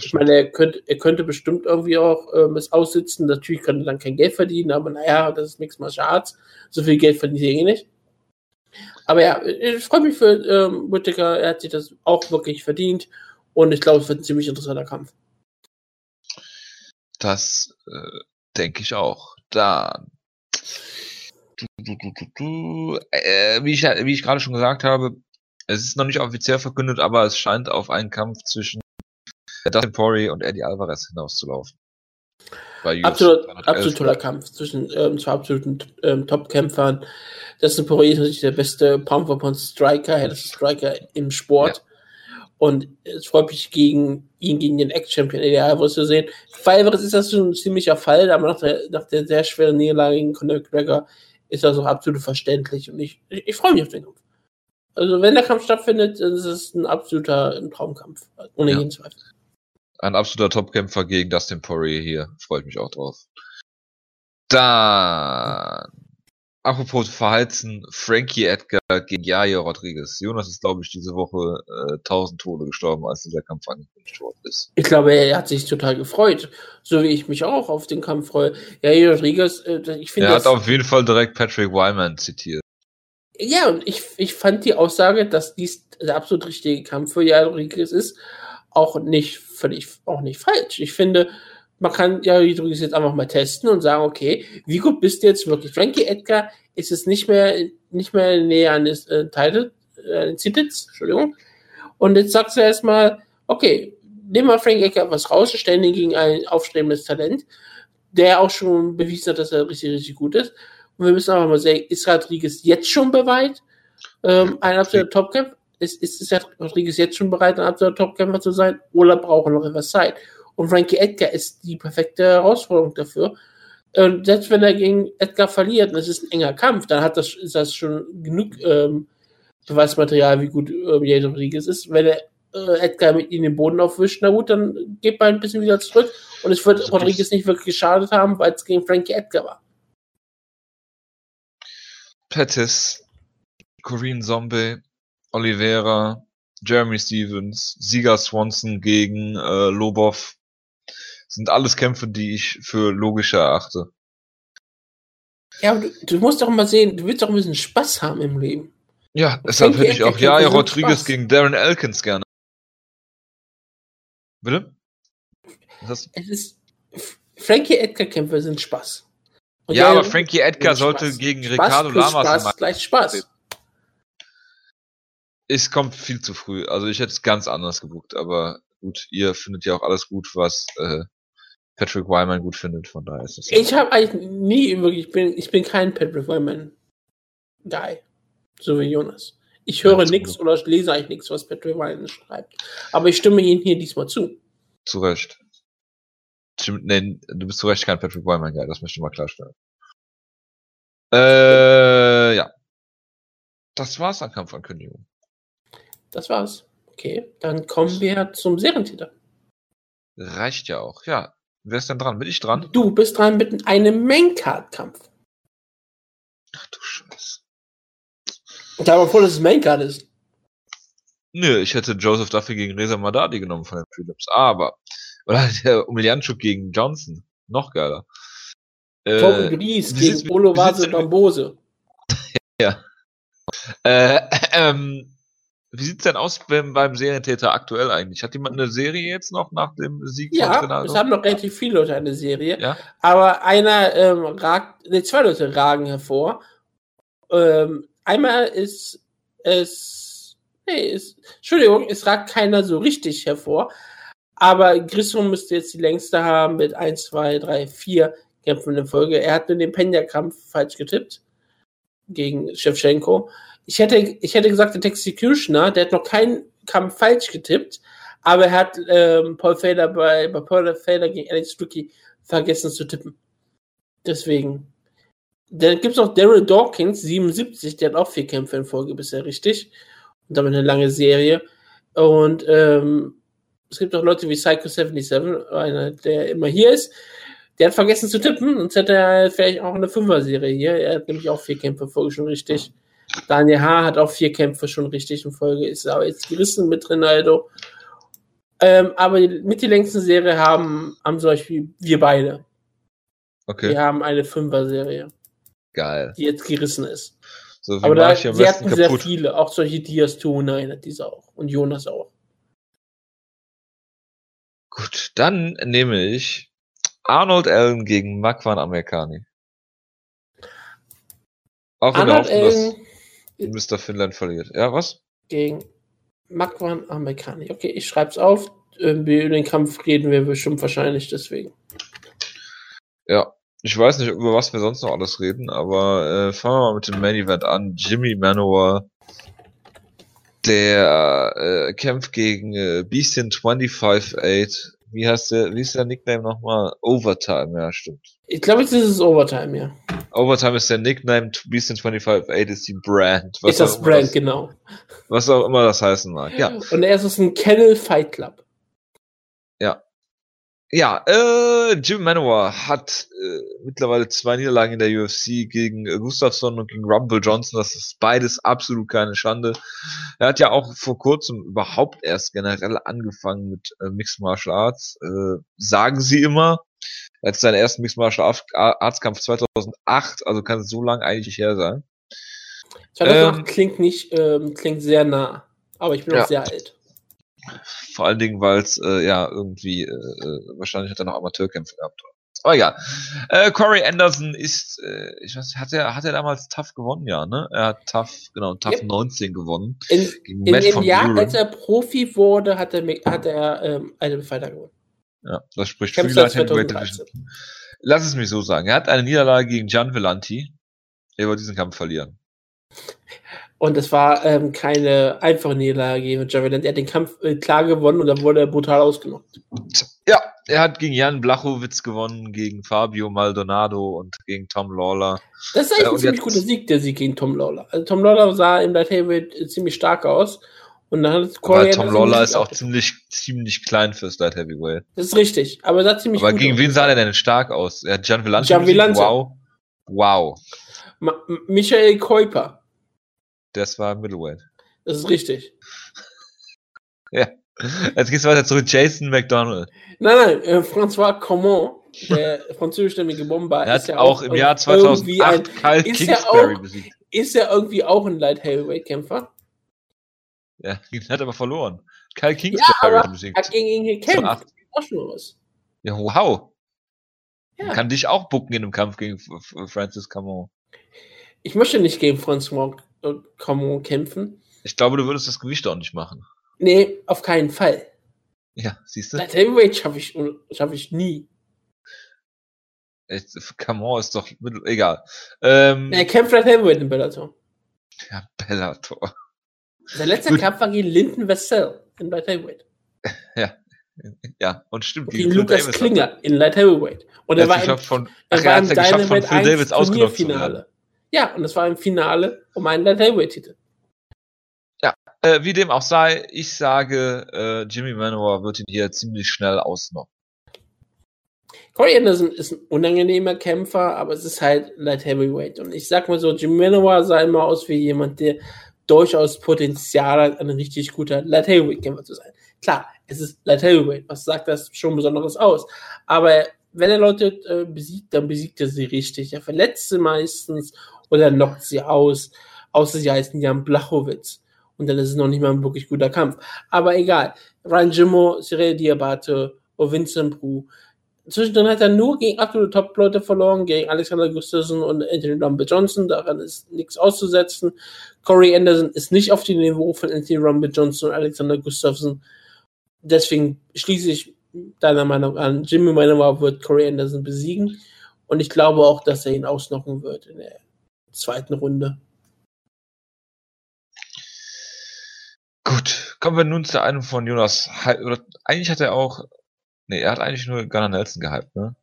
Ich meine, er könnte, er könnte bestimmt irgendwie auch ähm, es aussitzen. Natürlich könnte er dann kein Geld verdienen, aber naja, das ist Mixed Martial Arts. So viel Geld verdient er eh nicht. Aber ja, ich freue mich für ähm, Whittaker. Er hat sich das auch wirklich verdient. Und ich glaube, es wird ein ziemlich interessanter Kampf. Das äh, denke ich auch. Da. Du, du, du, äh, wie ich, wie ich gerade schon gesagt habe, es ist noch nicht offiziell verkündet, aber es scheint auf einen Kampf zwischen Dustin Poirier und Eddie Alvarez hinauszulaufen. Absolut, absolut toller Kampf zwischen ähm, zwei absoluten ähm, Top-Kämpfern. Dustin Poirier ist natürlich der beste Pound-for-Pound-Striker, härteste Striker im Sport. Ja. Und es freut mich gegen ihn, gegen den Ex-Champion Eddie Alvarez zu sehen. Für Alvarez ist das schon ein ziemlicher Fall, aber nach der, nach der sehr schweren Niederlage gegen Conor McGregor ist das auch absolut verständlich. Und ich, ich, ich freue mich auf den Kampf. Also wenn der Kampf stattfindet, dann ist es ein absoluter Traumkampf. Ohne ja. jeden Zweifel. Ein absoluter Topkämpfer gegen Dustin Poirier hier. Freue ich mich auch drauf. Dann Apropos Verheizen, Frankie Edgar gegen Jair Rodriguez. Jonas ist, glaube ich, diese Woche äh, 1000 Tode gestorben, als dieser Kampf angekündigt worden ist. Ich glaube, er hat sich total gefreut. So wie ich mich auch auf den Kampf freue. Jair Rodriguez, äh, ich finde. Er hat auf jeden Fall direkt Patrick Wyman zitiert. Ja, und ich, ich fand die Aussage, dass dies der absolut richtige Kampf für Jair ist, auch nicht völlig, auch nicht falsch. Ich finde, man kann ja jetzt einfach mal testen und sagen, okay, wie gut bist du jetzt wirklich? Frankie Edgar ist es nicht mehr, nicht mehr näher an des äh, Title, äh, Titels, Entschuldigung. Und jetzt sagst du erstmal, okay, nimm mal Frank Edgar was raus, stellen ihn gegen ein aufstrebendes Talent, der auch schon bewiesen hat, dass er richtig, richtig gut ist. Und wir müssen einfach mal sehen, ist Rodriguez jetzt schon bereit, ähm, ein absoluter Topkämpfer? Ist, ist, ist Rodriguez jetzt schon bereit, ein absoluter Topkämpfer zu sein? Oder braucht er noch etwas Zeit? Und Frankie Edgar ist die perfekte Herausforderung dafür. Und selbst wenn er gegen Edgar verliert, und es ist ein enger Kampf, dann hat das, ist das schon genug ähm, Beweismaterial, wie gut ähm, Jade Rodriguez ist. Wenn er äh, Edgar mit ihm den Boden aufwischt, na gut, dann geht man ein bisschen wieder zurück. Und es wird Rodriguez nicht wirklich geschadet haben, weil es gegen Frankie Edgar war. Pettis, Corinne Zombie, Oliveira, Jeremy Stevens, Sieger Swanson gegen äh, Lobov, sind alles Kämpfe, die ich für logischer erachte. Ja, aber du, du musst doch mal sehen, du willst doch ein bisschen Spaß haben im Leben. Ja, deshalb hätte ich auch ja, ja Rodriguez gegen Darren Elkins gerne. Bitte? Es ist, Frankie Edgar-Kämpfe sind Spaß. Und ja, aber Frankie Edgar sollte Spaß. gegen Spaß Ricardo Lamas Spaß gleich Spaß. Es kommt viel zu früh. Also ich hätte es ganz anders gebucht, aber gut, ihr findet ja auch alles gut, was äh, Patrick Wyman gut findet, von daher ist es. Ich habe eigentlich nie wirklich, ich bin, ich bin kein Patrick Wyman Guy, so wie Jonas. Ich höre ja, nichts oder lese eigentlich nichts, was Patrick Wyman schreibt. Aber ich stimme Ihnen hier diesmal zu. Zu Recht. Stimmt, nee, du bist zu Recht kein Patrick Wyman Guy, das möchte ich mal klarstellen. Äh, ja. Das war's an Kampfankündigung. Das war's. Okay, dann kommen wir zum Serientitel. Reicht ja auch, ja. Wer ist denn dran? Bin ich dran? Du bist dran mit einem Maincard-Kampf. Ach du Scheiße. Ich habe vor, dass es Maincard ist. Nö, ich hätte Joseph Duffy gegen Reza Madadi genommen von den Philips. Aber, oder der Umilianchuk gegen Johnson. Noch geiler. Äh, Tom Gries gegen Olovase Dambose. ja. Äh, ähm, wie sieht's denn aus beim, beim Serientäter aktuell eigentlich? Hat jemand eine Serie jetzt noch nach dem Sieg ja, von Ronaldo? es haben noch relativ viele Leute eine Serie. Ja? Aber einer ähm, ragt, ne, zwei Leute ragen hervor. Ähm, einmal ist es, nee, ist, Entschuldigung, es ragt keiner so richtig hervor. Aber Grissom müsste jetzt die längste haben mit 1, 2, 3, 4 Kämpfen in Folge. Er hat nur den Penya-Kampf falsch getippt gegen Shevchenko. Ich hätte, ich hätte gesagt, der Executioner, der hat noch keinen Kampf falsch getippt, aber er hat ähm, Paul Fader bei, bei Paul Fader gegen Alex Tricky vergessen zu tippen. Deswegen. Dann gibt es noch Daryl Dawkins, 77, der hat auch vier Kämpfe in Folge bisher richtig. Und damit eine lange Serie. Und ähm, es gibt auch Leute wie Psycho77, einer, der immer hier ist. Der hat vergessen zu tippen, sonst hätte er vielleicht auch eine Fünfer-Serie hier. Er hat nämlich auch vier Kämpfe in Folge schon richtig. Daniel H. hat auch vier Kämpfe schon richtig in Folge, ist aber jetzt gerissen mit Ronaldo. Ähm, aber mit die längsten Serie haben, haben zum Beispiel wir beide. Okay. Wir haben eine Fünfer-Serie, Geil. die jetzt gerissen ist. So, Aber da, sie hatten sehr kaputt? viele, auch solche Diaz 209 hat diese auch. Und Jonas auch. Gut, dann nehme ich Arnold Allen gegen Makwan Amerikani. Auch in der Arnold Hoffnung, Allen dass Mr. Finland verliert. Ja, was? gegen Makwan Amerikani. Okay, ich schreib's auf. Irgendwie über den Kampf reden wir bestimmt wahrscheinlich deswegen. Ja. Ich weiß nicht, über was wir sonst noch alles reden, aber äh, fangen wir mal mit dem Main Event an. Jimmy Manowar, der äh, kämpft gegen äh, Beastin 25-8. Wie heißt der, wie ist der Nickname nochmal? Overtime, ja, stimmt. Ich glaube, jetzt ist es Overtime, ja. Overtime ist der Nickname, Beastin 25-8 ist die Brand. Was ist das Brand, genau. Was auch immer das heißen mag. Ja. Und er ist aus dem Kennel Fight Club. Ja, äh, Jim Manowar hat äh, mittlerweile zwei Niederlagen in der UFC gegen äh, Gustafsson und gegen Rumble Johnson. Das ist beides absolut keine Schande. Er hat ja auch vor kurzem überhaupt erst generell angefangen mit äh, Mixed Martial Arts. Äh, sagen sie immer. Er hat seinen ersten Mixed Martial Arts Kampf 2008, also kann es so lange eigentlich her sein. 2008 Ähm, klingt nicht, ähm, klingt sehr nah. Aber ich bin Ja. auch sehr alt. Vor allen Dingen, weil es äh, ja irgendwie, äh, äh, wahrscheinlich hat er noch Amateurkämpfe gehabt. Aber egal. Äh, Corey Anderson ist, äh, ich weiß, nicht, hat er, hat er damals Tough gewonnen, ja, ne? Er hat Tough, genau, Tough Yep. 19 gewonnen. In, in dem Jahr, Buren. als er Profi wurde, hat er, hat er ähm, einen Fighter gewonnen. Ja, das spricht für Light Heavyweight 2013. Division. Lass es mich so sagen. Er hat eine Niederlage gegen Gian Vellanti. Er wird diesen Kampf verlieren. Und es war ähm, keine einfache Niederlage gegen Javelin. Er hat den Kampf äh, klar gewonnen und dann wurde er brutal ausgenockt. Ja, er hat gegen Jan Blachowitz gewonnen, gegen Fabio Maldonado und gegen Tom Lawler. Das ist eigentlich Äh, ein ziemlich guter Sieg, der Sieg gegen Tom Lawler. Also Tom Lawler sah im Light Heavyweight äh, ziemlich stark aus. Und dann hat Corey Tom Lawler ist auch ziemlich, ziemlich klein fürs Light Heavyweight. Das ist richtig, aber er sah ziemlich Aber gut gegen aus. wen sah der denn stark aus? Er hat. Gian besiegt? Vellante. Wow. Wow. Ma Michael Kuiper. Das war Middleweight. Das ist richtig. Jetzt geht's weiter zurück. Jason McDonald. Nein, nein, äh, François Common, der französischstämmige Bomber, Er ist hat ja auch im Jahr irgendwie 2008 ein, Kyle ist ja Kingsbury auch- besiegt. ist ja irgendwie auch ein Light Heavyweight Kämpfer. Ja, hat aber verloren. Kyle Ja, Kingsbury aber hat er besiegt. hat gegen ihn gekämpft. 2008. Auch schon was. Ja, wow. Ja. Kann dich auch bucken in einem Kampf gegen Francis Camon. Ich möchte nicht gegen François Common kämpfen. Ich glaube, du würdest das Gewicht auch nicht machen. Nee, auf keinen Fall. Ja, siehst du? Light Heavyweight schaffe ich, schaff ich nie. Camon ist doch egal. Ähm, Er kämpft Light Heavyweight in Bellator. ja, Bellator. Sein letzter Gut. Kampf war gegen Linden Wessel in Light Heavyweight. Ja, und stimmt. Gegen Lukas Davis Klinger in Light Heavyweight. Und Er er war hat im, von, er er hat ja geschafft, von Phil 1 Davis ausgenockt zu werden. Ja, und das war im Finale um einen Light Heavyweight-Titel. Äh, wie dem auch sei, ich sage, äh, Jimmy Manowar wird ihn hier ziemlich schnell ausnocken. Corey Anderson ist ein unangenehmer Kämpfer, aber es ist halt Light Heavyweight. Und ich sag mal so, Jim Manoa sah immer aus wie jemand, der durchaus Potenzial hat, ein richtig guter Light Heavyweight Kämpfer zu sein. Klar, es ist Light Heavyweight. Was sagt das schon Besonderes aus? Aber wenn er Leute äh, besiegt, dann besiegt er sie richtig. Er verletzt sie meistens oder knockt sie aus. Außer sie heißen Jan Blachowitz. Und dann ist es noch nicht mal ein wirklich guter Kampf. Aber egal. Ryan Jimmo, Cyril Diabate, Vincent Bru, Zwischendrin hat er nur gegen absolute Top-Leute verloren, gegen Alexander Gustafsson und Anthony Rumble Johnson. Daran ist nichts auszusetzen. Corey Anderson ist nicht auf dem Niveau von Anthony Rumble Johnson und Alexander Gustafsson. Deswegen schließe ich deiner Meinung an, Jimmy Manoa wird Corey Anderson besiegen. Und ich glaube auch, dass er ihn ausnocken wird in der zweiten Runde. Gut, kommen wir nun zu einem von Jonas. Oder eigentlich hat er auch. Nee, er hat eigentlich nur Gunnar Nelson gehypt, ne?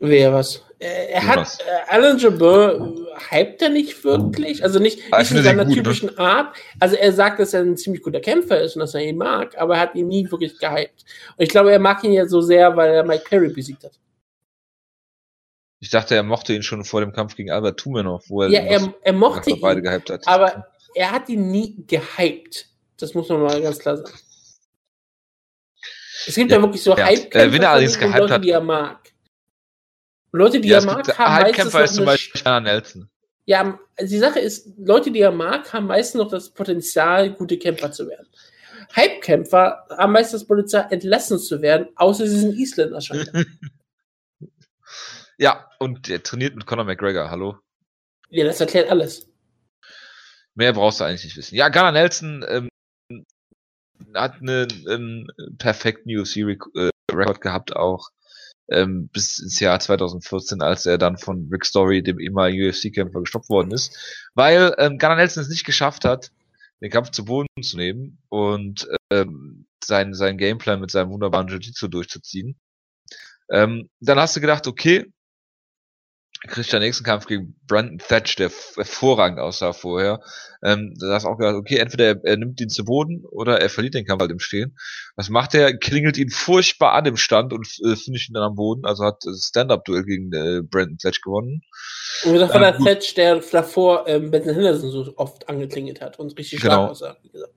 Wer was? Er, Jonas. hat äh, Alan Jabeur hypt er nicht wirklich, also nicht, Ah, nicht ich in seiner gut, ne? typischen Art. Also er sagt, dass er ein ziemlich guter Kämpfer ist und dass er ihn mag, aber er hat ihn nie wirklich gehypt. Und ich glaube, er mag ihn ja so sehr, weil er Mike Perry besiegt hat. Ich dachte, er mochte ihn schon vor dem Kampf gegen Albert Tumenov, wo er, ja, er, er mochte ihn, beide gehypt hat. aber er hat ihn nie gehypt. Das muss man mal ganz klar sagen. Es gibt ja, ja wirklich so ja. Hype-Kämpfer, äh, wenn er allerdings gehypt Leute, hat. die er mag. Leute, die Ja, er mag, gibt haben Hype-Kämpfer ist zum Beispiel Anna Nelson. Ja, also die Sache ist, Leute, die er mag, haben meistens noch das Potenzial, gute Kämpfer zu werden. Hype-Kämpfer haben meistens das Potenzial, entlassen zu werden, außer sie sind Isländer scheinbar. Ja, und er trainiert mit Conor McGregor, hallo. ja, das erklärt alles. Mehr brauchst du eigentlich nicht wissen. Ja, Gunnar Nelson ähm, hat einen, einen perfekten UFC-Rekord gehabt auch ähm, bis ins Jahr 2014, als er dann von Rick Story, dem ehemaligen UFC-Kämpfer, gestoppt worden ist, weil ähm, Gunnar Nelson es nicht geschafft hat, den Kampf zu Boden zu nehmen und ähm, sein, sein Gameplan mit seinem wunderbaren Jiu-Jitsu durchzuziehen. Ähm, dann hast du gedacht, okay, kriegt der nächsten Kampf gegen Brandon Thatch, der hervorragend aussah vorher. Ähm, da hast du auch gedacht, okay, entweder er, er nimmt ihn zu Boden oder er verliert den Kampf halt im Stehen. Was macht er? Klingelt ihn furchtbar an im Stand und äh, finisht ihn dann am Boden. Also hat das Stand-Up-Duell gegen äh, Brandon Thatch gewonnen. Und das war Ähm, der gut. Thatch, der davor ähm, Benson Henderson so oft angeklingelt hat und richtig Genau. stark aussah, wie gesagt.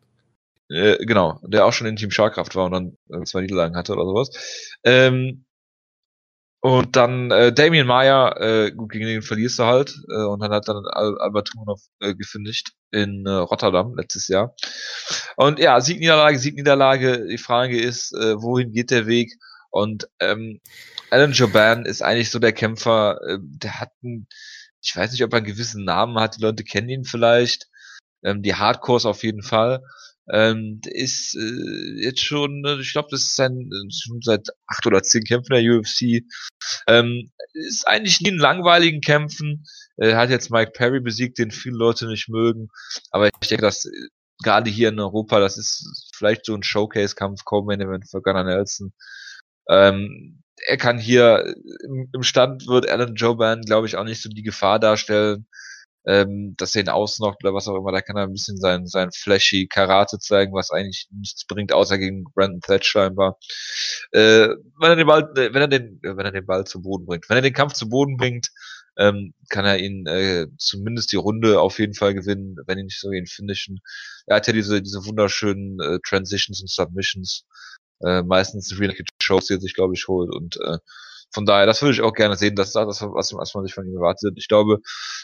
Äh, genau, der auch schon in Team Scharkraft war und dann äh, zwei Niederlagen hatte oder sowas. Ähm, und dann äh, Damien Meyer, äh, gut, gegen den verlierst du halt. Äh, und dann hat dann Al Albert Tumanov äh, gefinisht in äh, Rotterdam letztes Jahr. Und ja, Sieg, Niederlage, Sieg, Niederlage. Die Frage ist, äh, wohin geht der Weg? Und ähm, Alan Joban ist eigentlich so der Kämpfer, äh, der hat einen, ich weiß nicht, ob er einen gewissen Namen hat, die Leute kennen ihn vielleicht. Ähm, die Hardcores auf jeden Fall. Ähm, ist äh, jetzt schon, äh, ich glaube, das ist sein äh, schon seit acht oder zehn Kämpfen der UFC. Ähm, ist eigentlich nie in langweiligen Kämpfen. Er hat jetzt Mike Perry besiegt, den viele Leute nicht mögen. Aber ich denke, dass äh, gerade hier in Europa, das ist vielleicht so ein Showcase-Kampf, Co-Main-Event für Gunnar Nelson. Ähm, er kann hier im, im Stand wird Alan Joban, glaube ich, auch nicht so die Gefahr darstellen, ähm, dass er ihn ausnockt oder was auch immer. Da kann er ein bisschen sein, sein flashy Karate zeigen, was eigentlich nichts bringt, außer gegen Brandon Thatch scheinbar. Äh, wenn er den Ball, äh, wenn er den, äh, wenn er den Ball zu Boden bringt. Wenn er den Kampf zu Boden bringt, ähm, kann er ihn äh, zumindest die Runde auf jeden Fall gewinnen, wenn ihn nicht so ihn finishen. Er hat ja diese, diese wunderschönen äh, Transitions und Submissions, äh, meistens Real Shows, die er sich, glaube ich, holt. Und äh, von daher, das würde ich auch gerne sehen. Das ist auch das, was, was man sich von ihm erwartet. Ich glaube,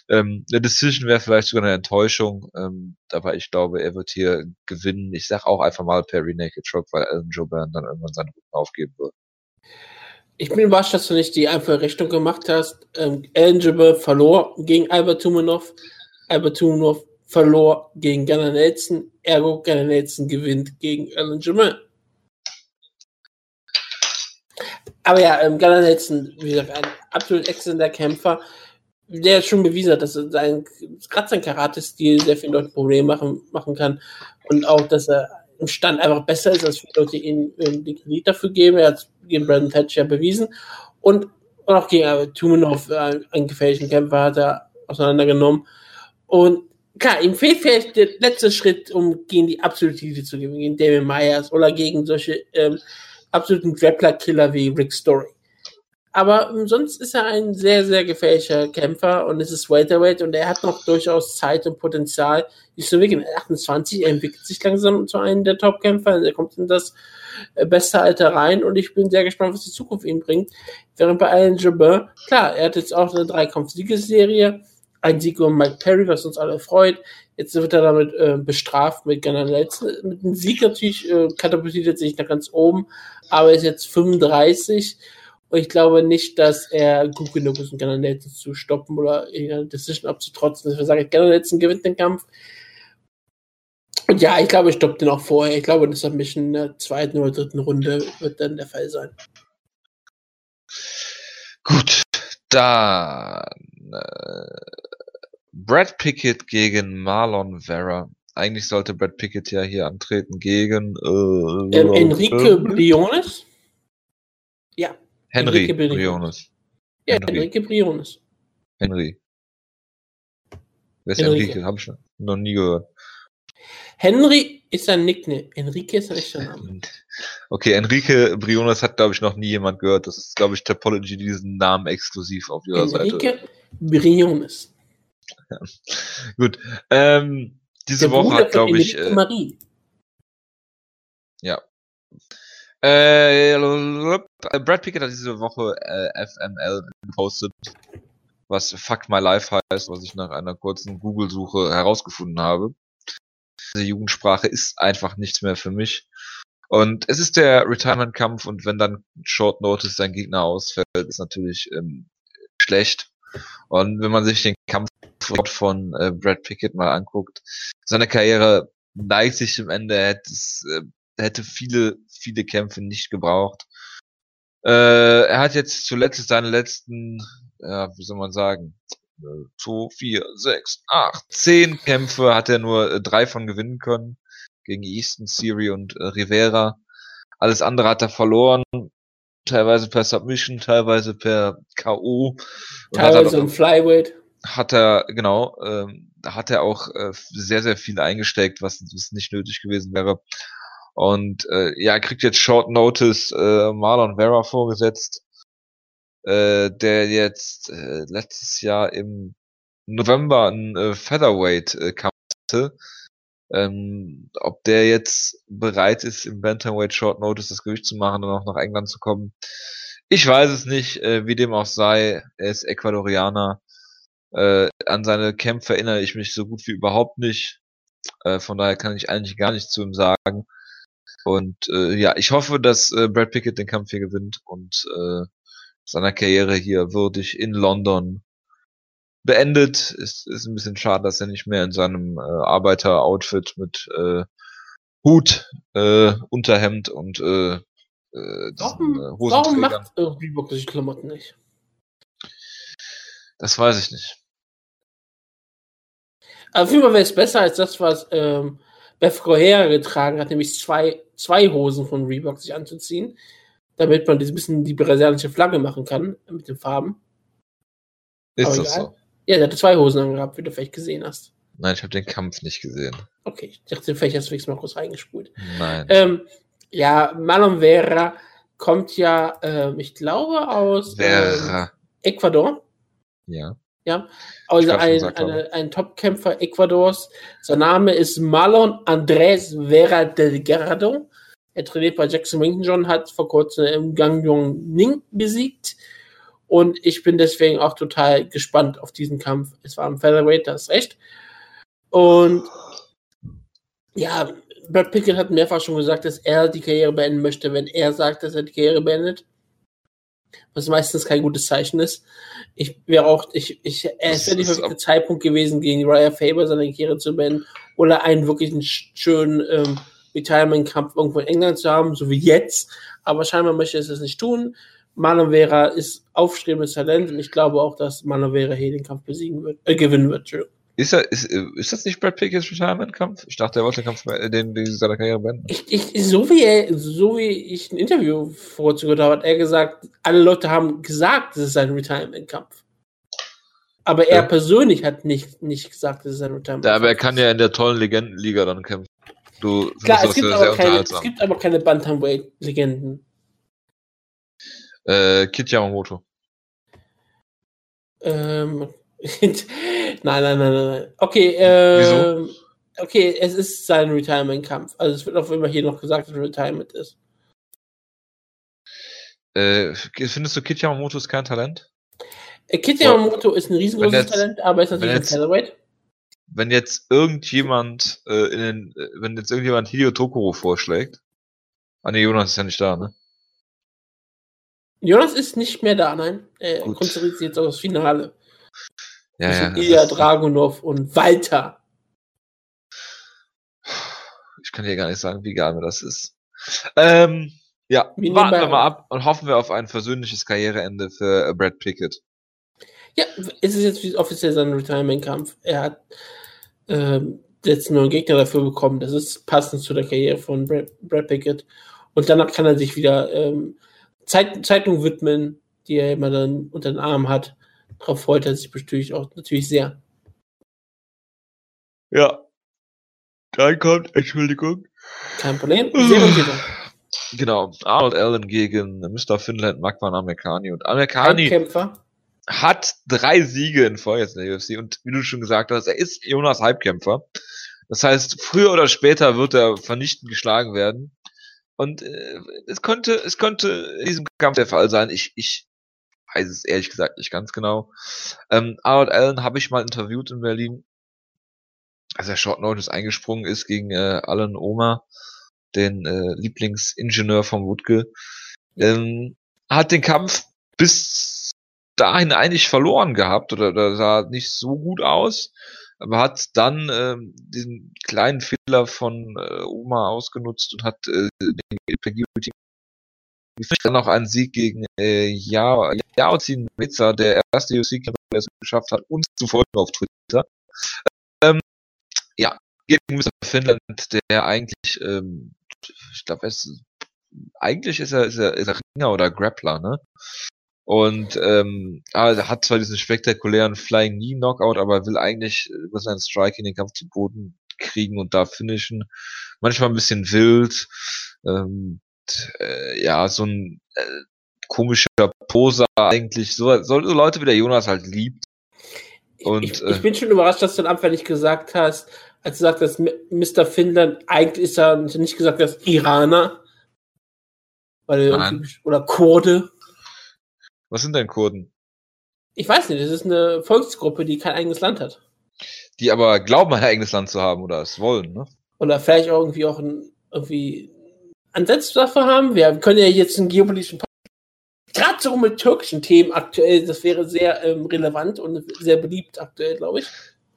ähm, eine Decision wäre vielleicht sogar eine Enttäuschung, ähm, aber ich glaube, er wird hier gewinnen. Ich sag auch einfach mal Perry Naked Shock, weil Alan Joban dann irgendwann seinen Rücken aufgeben wird. Ich bin überrascht, dass du nicht die einfache Richtung gemacht hast. Ähm, Eligible verlor gegen Albert Tumanov. Albert Tumanov verlor gegen Gunnar Nelson. Ergo Gunnar Nelson gewinnt gegen Alan Jamal. Aber ja, ähm, Gunnar Nelson, wie gesagt, ein absolut exzellenter Kämpfer, der schon bewiesen hat, dass sein, gerade sein Karate-Stil sehr vielen Leuten Probleme machen, machen kann. Und auch, dass er im Stand einfach besser ist, als viele Leute ihm ähm, den Kredit dafür geben. Er hat gegen Brandon Thatch ja bewiesen. Und, und auch gegen äh, Tumanov, äh, einen gefährlichen Kämpfer, hat er auseinandergenommen. Und klar, ihm fehlt vielleicht der letzte Schritt, um gegen die absolute Titel zu gewinnen, gegen Damien Myers oder gegen solche ähm, absoluten Grappler-Killer wie Rick Story. Aber ähm, sonst ist er ein sehr, sehr gefährlicher Kämpfer und es ist Welterweight und er hat noch durchaus Zeit und Potenzial, entwickeln. Er ist 28, er entwickelt sich langsam zu einem der Top-Kämpfer, er kommt in das äh, beste Alter rein und ich bin sehr gespannt, was die Zukunft ihm bringt. Während bei Alan Jabin, klar, er hat jetzt auch eine Dreikampf-Siegesserie, ein Sieg über Mike Perry, was uns alle freut. Jetzt wird er damit äh, bestraft mit Nelson. Mit einem Sieg natürlich äh, katapultiert er sich nach ganz oben, aber er ist jetzt 35 und ich glaube nicht, dass er gut genug ist, um Gunnar Nelson zu stoppen oder irgendeine Decision abzutrotzen. Ich sage, Gunnar Nelson gewinnt den Kampf. Und ja, ich glaube, ich stoppe den auch vorher. Ich glaube, das Submission in der zweiten oder dritten Runde wird dann der Fall sein. Gut, dann Brad Pickett gegen Marlon Vera. Eigentlich sollte Brad Pickett ja hier antreten gegen äh, Ähm, Enrique Briones? Ja. Henry Enrique Briones. Ja, Henry. Enrique Briones. Henry. Wer ist Enrique. Enrique? Hab ich noch nie gehört. Henry ist ein Nickname. Enrique ist ein echter Name. Okay, Enrique Briones hat, glaube ich, noch nie jemand gehört. Das ist, glaube ich, Topology, die diesen Namen exklusiv auf ihrer Enrique Seite. Briones. Gut. Ähm, diese Der Woche Bruder hat, glaube ich, äh, Marie. äh, Brad Pickett hat diese Woche äh, FML gepostet, was Fuck My Life heißt, was ich nach einer kurzen Google-Suche herausgefunden habe. Diese Jugendsprache ist einfach nichts mehr für mich. Und es ist der Retirement-Kampf und wenn dann Short Notice sein Gegner ausfällt, ist natürlich ähm, schlecht. Und wenn man sich den Kampf von äh, Brad Pickett mal anguckt, seine Karriere neigt sich dem Ende, er hätte, es, äh, hätte viele, viele Kämpfe nicht gebraucht. Äh, er hat jetzt zuletzt seine letzten, ja, wie soll man sagen, äh, zwei, vier, sechs, acht, zehn Kämpfe hat er nur äh, drei von gewinnen können. Gegen Easton, Siri und äh, Rivera. Alles andere hat er verloren. Teilweise per Submission, teilweise per K.O. Teilweise im Flyweight. hat er, genau, ähm, da hat er auch äh, sehr, sehr viel eingesteckt, was, was nicht nötig gewesen wäre. Und äh, ja, er kriegt jetzt Short Notice äh, Marlon Vera vorgesetzt, äh, der jetzt äh, letztes Jahr im November einen äh, Featherweight äh, hatte. Ähm, ob der jetzt bereit ist, im Bantamweight Short Notice das Gewicht zu machen und auch nach England zu kommen, ich weiß es nicht, äh, wie dem auch sei. Er ist Ecuadorianer. Äh, an seine Kämpfe erinnere ich mich so gut wie überhaupt nicht. Äh, von daher kann ich eigentlich gar nichts zu ihm sagen. Und äh, ja, ich hoffe, dass äh, Brad Pickett den Kampf hier gewinnt und äh, seiner Karriere hier würdig in London beendet. Ist, ist ein bisschen schade, dass er nicht mehr in seinem äh, Arbeiter-Outfit mit äh, Hut, äh, Unterhemd und äh, äh, Warum, äh, warum macht Reebok solche Klamotten nicht? Das weiß ich nicht. Aber auf jeden Fall wäre es besser als das, was ähm, Beth Correa getragen hat, nämlich zwei, zwei Hosen von Reebok sich anzuziehen, damit man ein bisschen die brasilianische Flagge machen kann mit den Farben. Ist Aber das egal. so? Ja, der hatte zwei Hosen angehabt, wie du vielleicht gesehen hast. Nein, ich habe den Kampf nicht gesehen. Okay, ich dachte, vielleicht hast du wenigstens mal kurz reingespult. Nein. Ähm, ja, Marlon Vera kommt ja, ähm, ich glaube, aus ähm. Ecuador. Ja. Also glaub, ein, eine, ein Topkämpfer Ecuadors. Sein Name ist Marlon Andrés Vera Delgado. Er trainiert bei Jackson Wington John, hat vor kurzem im Gang Yong Ning besiegt. Und ich bin deswegen auch total gespannt auf diesen Kampf. Es war am Featherweight, das ist recht. Und ja, Brad Pickett hat mehrfach schon gesagt, dass er die Karriere beenden möchte, wenn er sagt, dass er die Karriere beendet. Was meistens kein gutes Zeichen ist. Ich wäre auch, ich, ich, es wäre der ist perfekte Zeitpunkt gewesen, gegen Raya Faber seine Karriere zu beenden oder einen wirklich einen sch- schönen ähm, Retirement-Kampf irgendwo in England zu haben, so wie jetzt. Aber scheinbar möchte er es nicht tun. Marlon Vera ist aufstrebendes Talent und ich glaube auch, dass Marlon Vera hier den Kampf besiegen wird, äh, gewinnen wird. Ist, er, ist, ist das nicht Brad Pickett's Retirement-Kampf? Ich dachte, er wollte den Kampf, äh, den, den seiner Karriere beenden. Ich, ich, so wie er, so wie ich ein Interview vorzugehört habe, hat er gesagt, alle Leute haben gesagt, es ist ein Retirement-Kampf. Aber er Ja. persönlich hat nicht, nicht gesagt, es ist ein Retirement-Kampf. Ja, aber er kann ja in der tollen Legendenliga dann kämpfen. Du Klar, es gibt, aber keine, es gibt aber keine Bantamweight-Legenden. Äh, Kid Yamamoto. Ähm, nein, nein, nein, nein. Okay, ähm, okay, es ist sein Retirement-Kampf. Also es wird auch immer hier noch gesagt, dass es Retirement ist. Äh, findest du Kid Yamamoto ist kein Talent? Äh, Boah. Yamamoto ist ein riesengroßes jetzt- Talent, aber ist natürlich wenn ein jetzt- Featherweight. Wenn jetzt irgendjemand, äh, in den, äh, wenn jetzt irgendjemand Hideo Tokoro vorschlägt. Ah ne, Jonas ist ja nicht da, ne? Jonas ist nicht mehr da, nein. Er Gut. konzentriert sich jetzt auf das Finale. Ja, ja. Ilya Dragunov und Walter. Ich kann dir gar nicht sagen, wie geil mir das ist. Ähm, ja, Wir warten wir mal- ab und hoffen wir auf ein versöhnliches Karriereende für äh, Brad Pickett. Ja, es ist jetzt offiziell sein Retirement-Kampf. Er hat ähm, jetzt einen Gegner dafür bekommen. Das ist passend zu der Karriere von Brad, Brad Pickett. Und danach kann er sich wieder ähm, Zeit, Zeitung widmen, die er immer dann unter den Arm hat. Darauf freut er sich natürlich auch natürlich sehr. Ja. Dann kommt, Entschuldigung. Kein Problem. Genau, Arnold Allen gegen Mr. Finland, Magman Amerikani. Und Amerikani Kämpfer. hat drei Siege in Folge jetzt in der UFC. Und wie du schon gesagt hast, er ist Jonas Halbkämpfer. Das heißt, früher oder später wird er vernichtend geschlagen werden. Und äh, es könnte, es könnte in diesem Kampf der Fall sein. Ich, ich weiß es ehrlich gesagt nicht ganz genau. Ähm, Arnold Allen habe ich mal interviewt in Berlin, als er Short Notice eingesprungen ist gegen äh, Alan Oma, den äh, Lieblingsingenieur vom Wutke. Ähm, hat den Kampf bis dahin eigentlich verloren gehabt oder, oder sah nicht so gut aus, aber hat dann ähm, diesen kleinen Fehler von äh, Oma ausgenutzt und hat äh, den dann noch einen Sieg gegen äh, Yao Yaozin Meza, der erste UFC-Kämpfer, der es geschafft hat, uns zu folgen auf Twitter. Ähm, ja, gegen Mr. Finland, der eigentlich, ähm, ich glaube, eigentlich ist er, ist er, ist er Ringer oder Grappler, ne? Und ähm, er hat zwar diesen spektakulären Flying Knee Knockout, aber will eigentlich über seinen Strike in den Kampf zu Boden kriegen und da finishen. Manchmal ein bisschen wild. Ähm, äh, ja, so ein äh, komischer Poser eigentlich. So, so Leute wie der Jonas halt liebt. Und, ich, ich, ich bin schon überrascht, dass du dann einfach nicht gesagt hast, als du sagst, dass Mr. Finnland, eigentlich ist er nicht gesagt, dass Iraner. Weil oder Kurde. Was sind denn Kurden? Ich weiß nicht, das ist eine Volksgruppe, die kein eigenes Land hat. Die aber glauben, ein eigenes Land zu haben oder es wollen, ne? Oder vielleicht auch irgendwie auch ein, irgendwie Ansätze dafür haben. Wir können ja jetzt einen geopolitischen gerade so mit türkischen Themen aktuell, das wäre sehr ähm, relevant und sehr beliebt aktuell, glaube ich.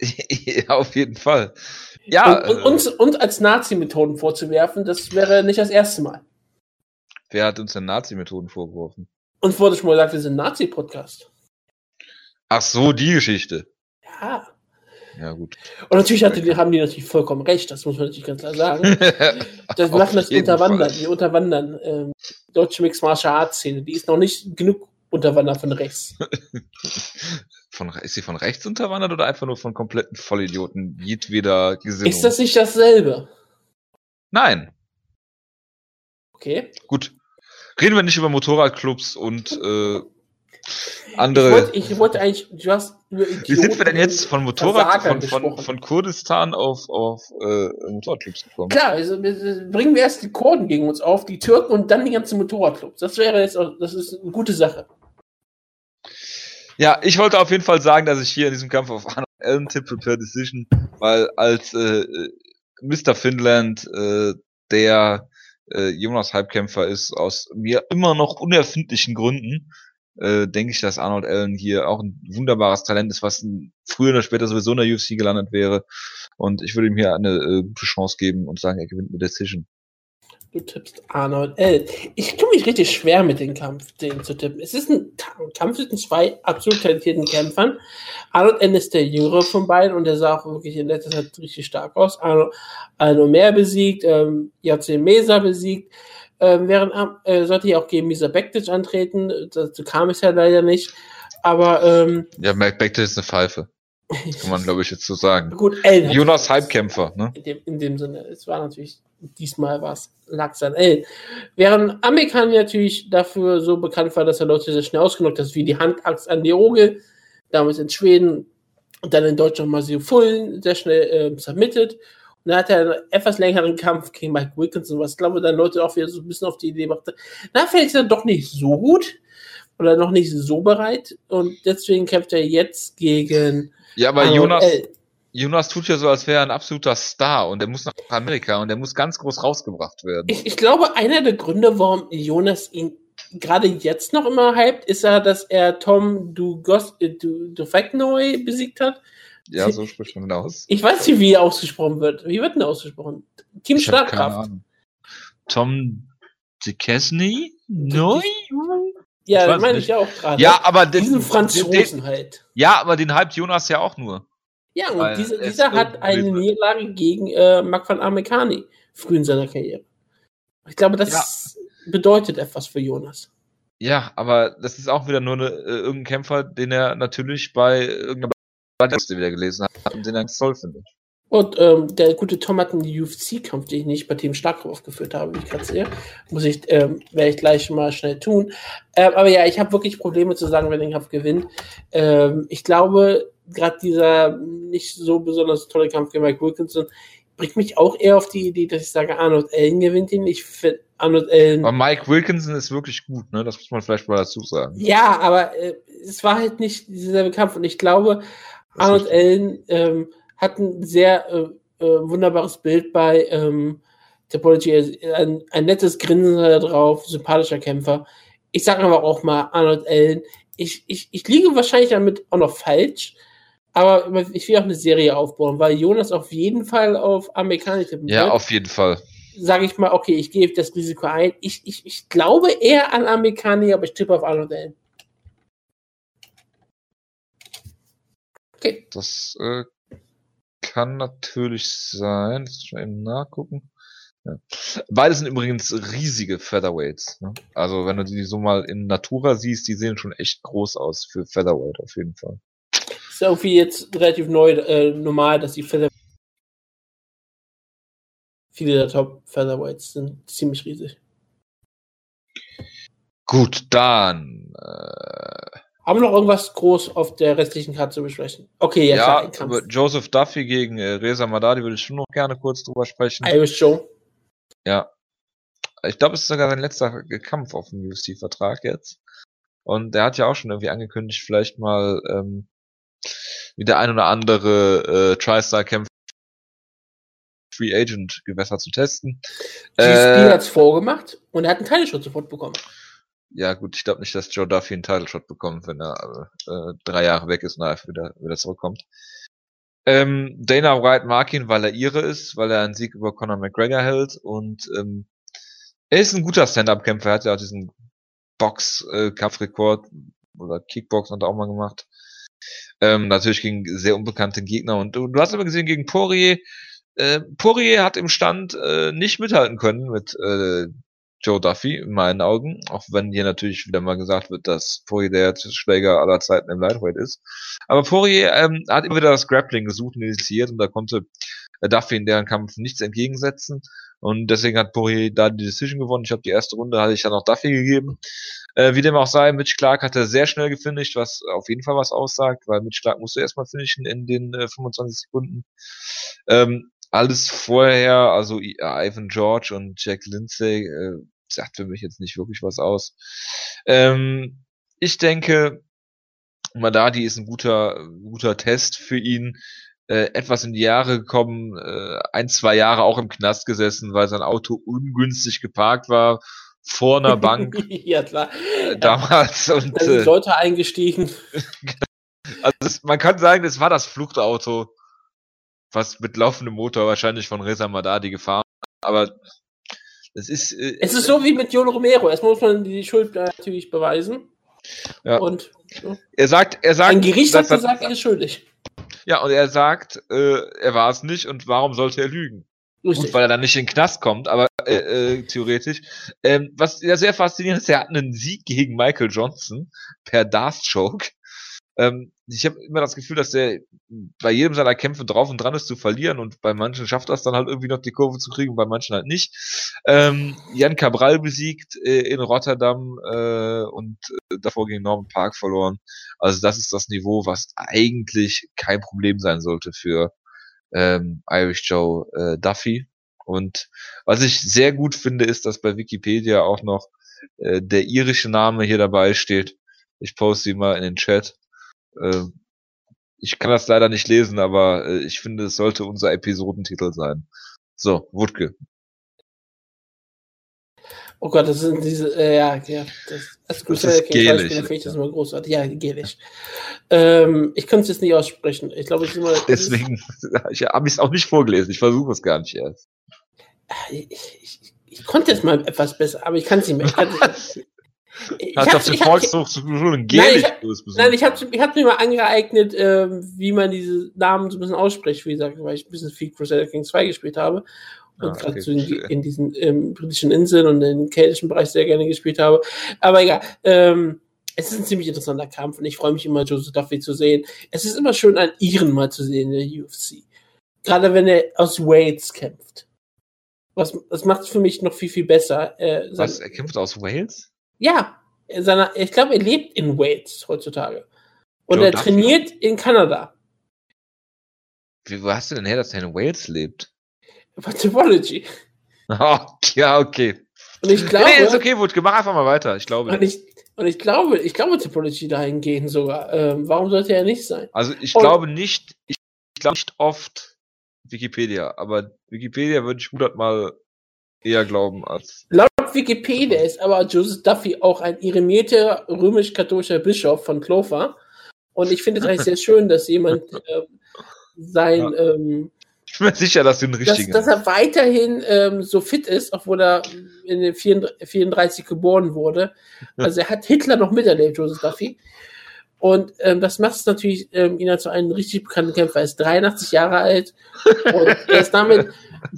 ja, auf jeden Fall. Ja. Und, und, uns, und als Nazi-Methoden vorzuwerfen, das wäre nicht das erste Mal. Wer hat uns denn Nazi-Methoden vorgeworfen? Und wurde schon mal gesagt, wir sind Nazi-Podcast. Ach so, die Geschichte. Ja. Ja, gut. Und natürlich die, haben die natürlich vollkommen recht, das muss man natürlich ganz klar sagen. das machen das Unterwandern. Die unterwandern ähm, deutsche Mixed Martial Arts Szene. Die ist noch nicht genug unterwandert von rechts. von, ist sie von rechts unterwandert oder einfach nur von kompletten Vollidioten jedweder Gesinnung? Ist das nicht dasselbe? Nein. Okay. Gut. Reden wir nicht über Motorradclubs und äh, andere. Ich wollte, ich wollte eigentlich, du hast Wie sind wir denn jetzt von Motorrad, von, von, von, Kurdistan auf, auf äh, Motorradclubs gekommen? Klar, also, bringen wir erst die Kurden gegen uns auf, die Türken und dann die ganzen Motorradclubs. Das wäre jetzt, auch, das ist eine gute Sache. Ja, ich wollte auf jeden Fall sagen, dass ich hier in diesem Kampf auf Allen tippe per Decision, weil als äh, Mr. Finland äh, der äh, Jonas Halbkämpfer ist, aus mir immer noch unerfindlichen Gründen, äh, denke ich, dass Arnold Allen hier auch ein wunderbares Talent ist, was früher oder später sowieso in der UFC gelandet wäre. Und ich würde ihm hier eine äh, gute Chance geben und sagen, er gewinnt mit Decision. Du tippst Arnold L. Ich tue mich richtig schwer mit dem Kampf, den zu tippen. Es ist ein Kampf zwischen zwei absolut talentierten Kämpfern. Arnold L ist der jüngere von beiden und der sah auch wirklich in letzter Zeit richtig stark aus. Arnold, Arnold Mehr besiegt, ähm, Yatse Mesa besiegt. Ähm, während äh, sollte ja auch gegen Misa Bektic antreten. Dazu kam es ja leider nicht. Aber ähm, ja, Bektic ist eine Pfeife. Kann man, glaube ich, jetzt so sagen. Gut, Ellen Jonas Halbkämpfer, ne? In dem, in dem Sinne. Es war natürlich, diesmal lag es an Ellen. Während Amerikaner natürlich dafür so bekannt war, dass er Leute sehr schnell ausgenockt hat, wie die Handaxt an die Ogel, damals in Schweden und dann in Deutschland mal Masio Fullen sehr schnell äh, submitted und dann hat er einen etwas längeren Kampf gegen Mike Wilkinson, was glaube ich dann Leute auch wieder so ein bisschen auf die Idee machte. Da fällt es dann doch nicht so gut oder noch nicht so bereit und deswegen kämpft er jetzt gegen. Ja, aber Jonas, L. Jonas tut ja so, als wäre er ein absoluter Star und er muss nach Amerika und er muss ganz groß rausgebracht werden. Ich, ich glaube, einer der Gründe, warum Jonas ihn gerade jetzt noch immer hypt, ist ja, dass er Tom Dugos, äh, du, Dufeknoy besiegt hat. Ja, so spricht man aus. Ich weiß nicht, wie er ausgesprochen wird. Wie wird denn ausgesprochen? Team ich Schlagkraft. Tom DeKesney? Neu? Ja, das meine ich ja auch gerade. Ja, aber den, diesen Franzosen den, halt. Ja, aber den hypt Jonas ja auch nur. Ja, und diese, dieser hat eine Niederlage gegen äh, Mark van Amerikani früh in seiner Karriere. Ich glaube, das ja. bedeutet etwas für Jonas. Ja, aber das ist auch wieder nur eine, äh, irgendein Kämpfer, den er natürlich bei irgendeiner Texte wieder gelesen habe und den er ganz toll findet. Und ähm, der gute Tom hat einen UFC-Kampf, den ich nicht bei Team Stark aufgeführt habe, wie ich gerade sehe. Muss ich, ähm, werde ich gleich mal schnell tun. Ähm, aber ja, ich habe wirklich Probleme zu sagen, wer den Kampf gewinnt. Ähm, ich glaube, gerade dieser nicht so besonders tolle Kampf gegen Mike Wilkinson bringt mich auch eher auf die Idee, dass ich sage, Arnold Allen gewinnt ihn. Ich finde Arnold Allen. Aber Mike Wilkinson ist wirklich gut, ne? Das muss man vielleicht mal dazu sagen. Ja, aber äh, es war halt nicht dieser Kampf. Und ich glaube, Arnold Allen ähm, hat ein sehr äh, äh, wunderbares Bild bei ähm, Topology. Ein, ein nettes Grinsen da drauf, sympathischer Kämpfer. Ich sage aber auch mal Arnold Allen. Ich, ich, ich liege wahrscheinlich damit auch noch falsch, aber ich will auch eine Serie aufbauen, weil Jonas auf jeden Fall auf Amerikaner tippen Ja, wird. auf jeden Fall. Sage ich mal, okay, ich gebe das Risiko ein. Ich, ich, ich glaube eher an Amerikaner, aber ich tippe auf Arnold Allen. Okay. Das äh, kann natürlich sein. Lass mich mal eben nachgucken. Ja. Beide sind übrigens riesige Featherweights. Ne? Also wenn du die so mal in Natura siehst, die sehen schon echt groß aus für Featherweight auf jeden Fall. Ist irgendwie jetzt relativ neu, äh, normal, dass die Featherweights viele der Top Featherweights sind ziemlich riesig. Gut, dann äh, haben wir noch irgendwas groß auf der restlichen Karte zu besprechen? Okay, jetzt ja, über Joseph Duffy gegen äh, Reza Madadi würde ich schon noch gerne kurz drüber sprechen. Irish Joe. Ja. Ich glaube, es ist sogar sein letzter Kampf auf dem UFC-Vertrag jetzt. Und der hat ja auch schon irgendwie angekündigt, vielleicht mal ähm, wie der ein oder andere äh, TriStar-Kämpfer Free Agent Gewässer zu testen. GSP äh, hat's vorgemacht und er hat einen Teilschutz sofort bekommen ja gut, ich glaube nicht, dass Joe Duffy einen Title Shot bekommt, wenn er äh, drei Jahre weg ist und einfach wieder, wieder zurückkommt. Ähm, Dana White mag ihn, weil er ihre ist, weil er einen Sieg über Conor McGregor hält und ähm, er ist ein guter Stand-Up-Kämpfer, er hat ja auch diesen Box-Kampfrekord äh, oder Kickbox hat er auch mal gemacht. Ähm, natürlich gegen sehr unbekannte Gegner. Und du, du hast aber gesehen gegen Poirier, äh, Poirier hat im Stand äh, nicht mithalten können mit äh, Joe Duffy in meinen Augen, auch wenn hier natürlich wieder mal gesagt wird, dass Poirier der Schläger aller Zeiten im Lightweight ist. Aber Poirier ähm, hat immer wieder das Grappling gesucht und initiiert. Und da konnte äh, Duffy in deren Kampf nichts entgegensetzen und deswegen hat Poirier da die Decision gewonnen. Ich habe die erste Runde hatte ich dann auch Duffy gegeben. Äh, wie dem auch sei, Mitch Clark hat er sehr schnell gefinisht, was auf jeden Fall was aussagt, weil Mitch Clark musste erstmal finishen in den äh, 25 Sekunden. Ähm, alles vorher, also Ivan George und Jack Lindsay, äh, sagt für mich jetzt nicht wirklich was aus. Ähm, ich denke, Madadi ist ein guter, guter Test für ihn. Äh, etwas in die Jahre gekommen, äh, ein, zwei Jahre auch im Knast gesessen, weil sein Auto ungünstig geparkt war vor einer Bank. ja, klar. Äh, damals. Und, da sind Leute eingestiegen. also das, man kann sagen, das war das Fluchtauto was mit laufendem Motor wahrscheinlich von Reza Madadi gefahren. Aber das ist. Äh, es ist so wie mit Jolo Romero. Erstmal muss man die Schuld natürlich beweisen. Ja. Und er sagt, er sagt. Ein Gericht hat gesagt, er ist schuldig. Ja, und er sagt, äh, er war es nicht und warum sollte er lügen? Richtig. Gut, weil er dann nicht in den Knast kommt, aber äh, äh, theoretisch. Ähm, was ja sehr faszinierend ist, er hat einen Sieg gegen Michael Johnson per Darth Choke. Ähm, ich habe immer das Gefühl, dass der bei jedem seiner Kämpfe drauf und dran ist zu verlieren und bei manchen schafft das dann halt irgendwie noch die Kurve zu kriegen bei manchen halt nicht. Ähm, Jan Cabral besiegt äh, in Rotterdam äh, und äh, davor gegen Norman Park verloren. Also das ist das Niveau, was eigentlich kein Problem sein sollte für ähm, Irish Joe äh, Duffy. Und was ich sehr gut finde, ist, dass bei Wikipedia auch noch äh, der irische Name hier dabei steht. Ich poste ihn mal in den Chat. Äh, ich kann das leider nicht lesen, aber äh, ich finde, es sollte unser Episodentitel sein. So, Wutke. Oh Gott, das sind diese, äh, ja, ja, das, das, das ist gelisch. Finde ich das mal großartig. Ja, gelisch. Ähm, ich kann es jetzt nicht aussprechen. Ich glaube, ich immer. Deswegen habe ich es auch nicht vorgelesen. Ich versuche es gar nicht erst. Ich, ich, ich, konnte es mal etwas besser, aber ich kann es nicht mehr. Ich Hast du auf den Volkshochschule ein Gelisch Nein, ich habe ich hab mir mal angeeignet, äh, wie man diese Namen so ein bisschen ausspricht, wie gesagt, weil ich ein bisschen viel Crusader King 2 gespielt habe und ah, gerade okay. so in, in, diesen ähm, britischen Inseln und im keltischen Bereich sehr gerne gespielt habe. Aber egal. Ähm, es ist ein ziemlich interessanter Kampf und ich freue mich immer, Joseph Duffy zu sehen. Es ist immer schön, einen Iren mal zu sehen in der UFC. Gerade wenn er aus Wales kämpft. Was, das macht es für mich noch viel, viel besser. Äh, Was, er kämpft aus Wales? Ja. Seiner, ich glaube, er lebt in Wales heutzutage. Und Joe er Duffy. trainiert in Kanada. Wie, wo hast du denn her, dass er in Wales lebt? Bei Typology. Oh, ja, okay. Und ich glaube. Nee, ist okay, Wutke, mach einfach mal weiter. Ich glaube. Und ich, und ich glaube, ich glaube Typology dahingehend sogar. Ähm, warum sollte er nicht sein? Also ich und, glaube nicht, ich, ich glaube nicht oft Wikipedia, aber Wikipedia würde ich hundertmal eher glauben als. Laut Wikipedia ist aber Joseph Duffy auch ein iremierter römisch-katholischer Bischof von Clover. Und ich finde es eigentlich sehr schön, dass jemand äh, sein ja. ähm, ich bin mir sicher, dass du einen richtigen dass, dass er weiterhin ähm, so fit ist, obwohl er in den 34 geboren wurde. Also er hat Hitler noch miterlebt, Joseph Duffy. Und ähm, das macht es natürlich ähm, ihn zu einem richtig bekannten Kämpfer. Er ist 83 Jahre alt und er ist damit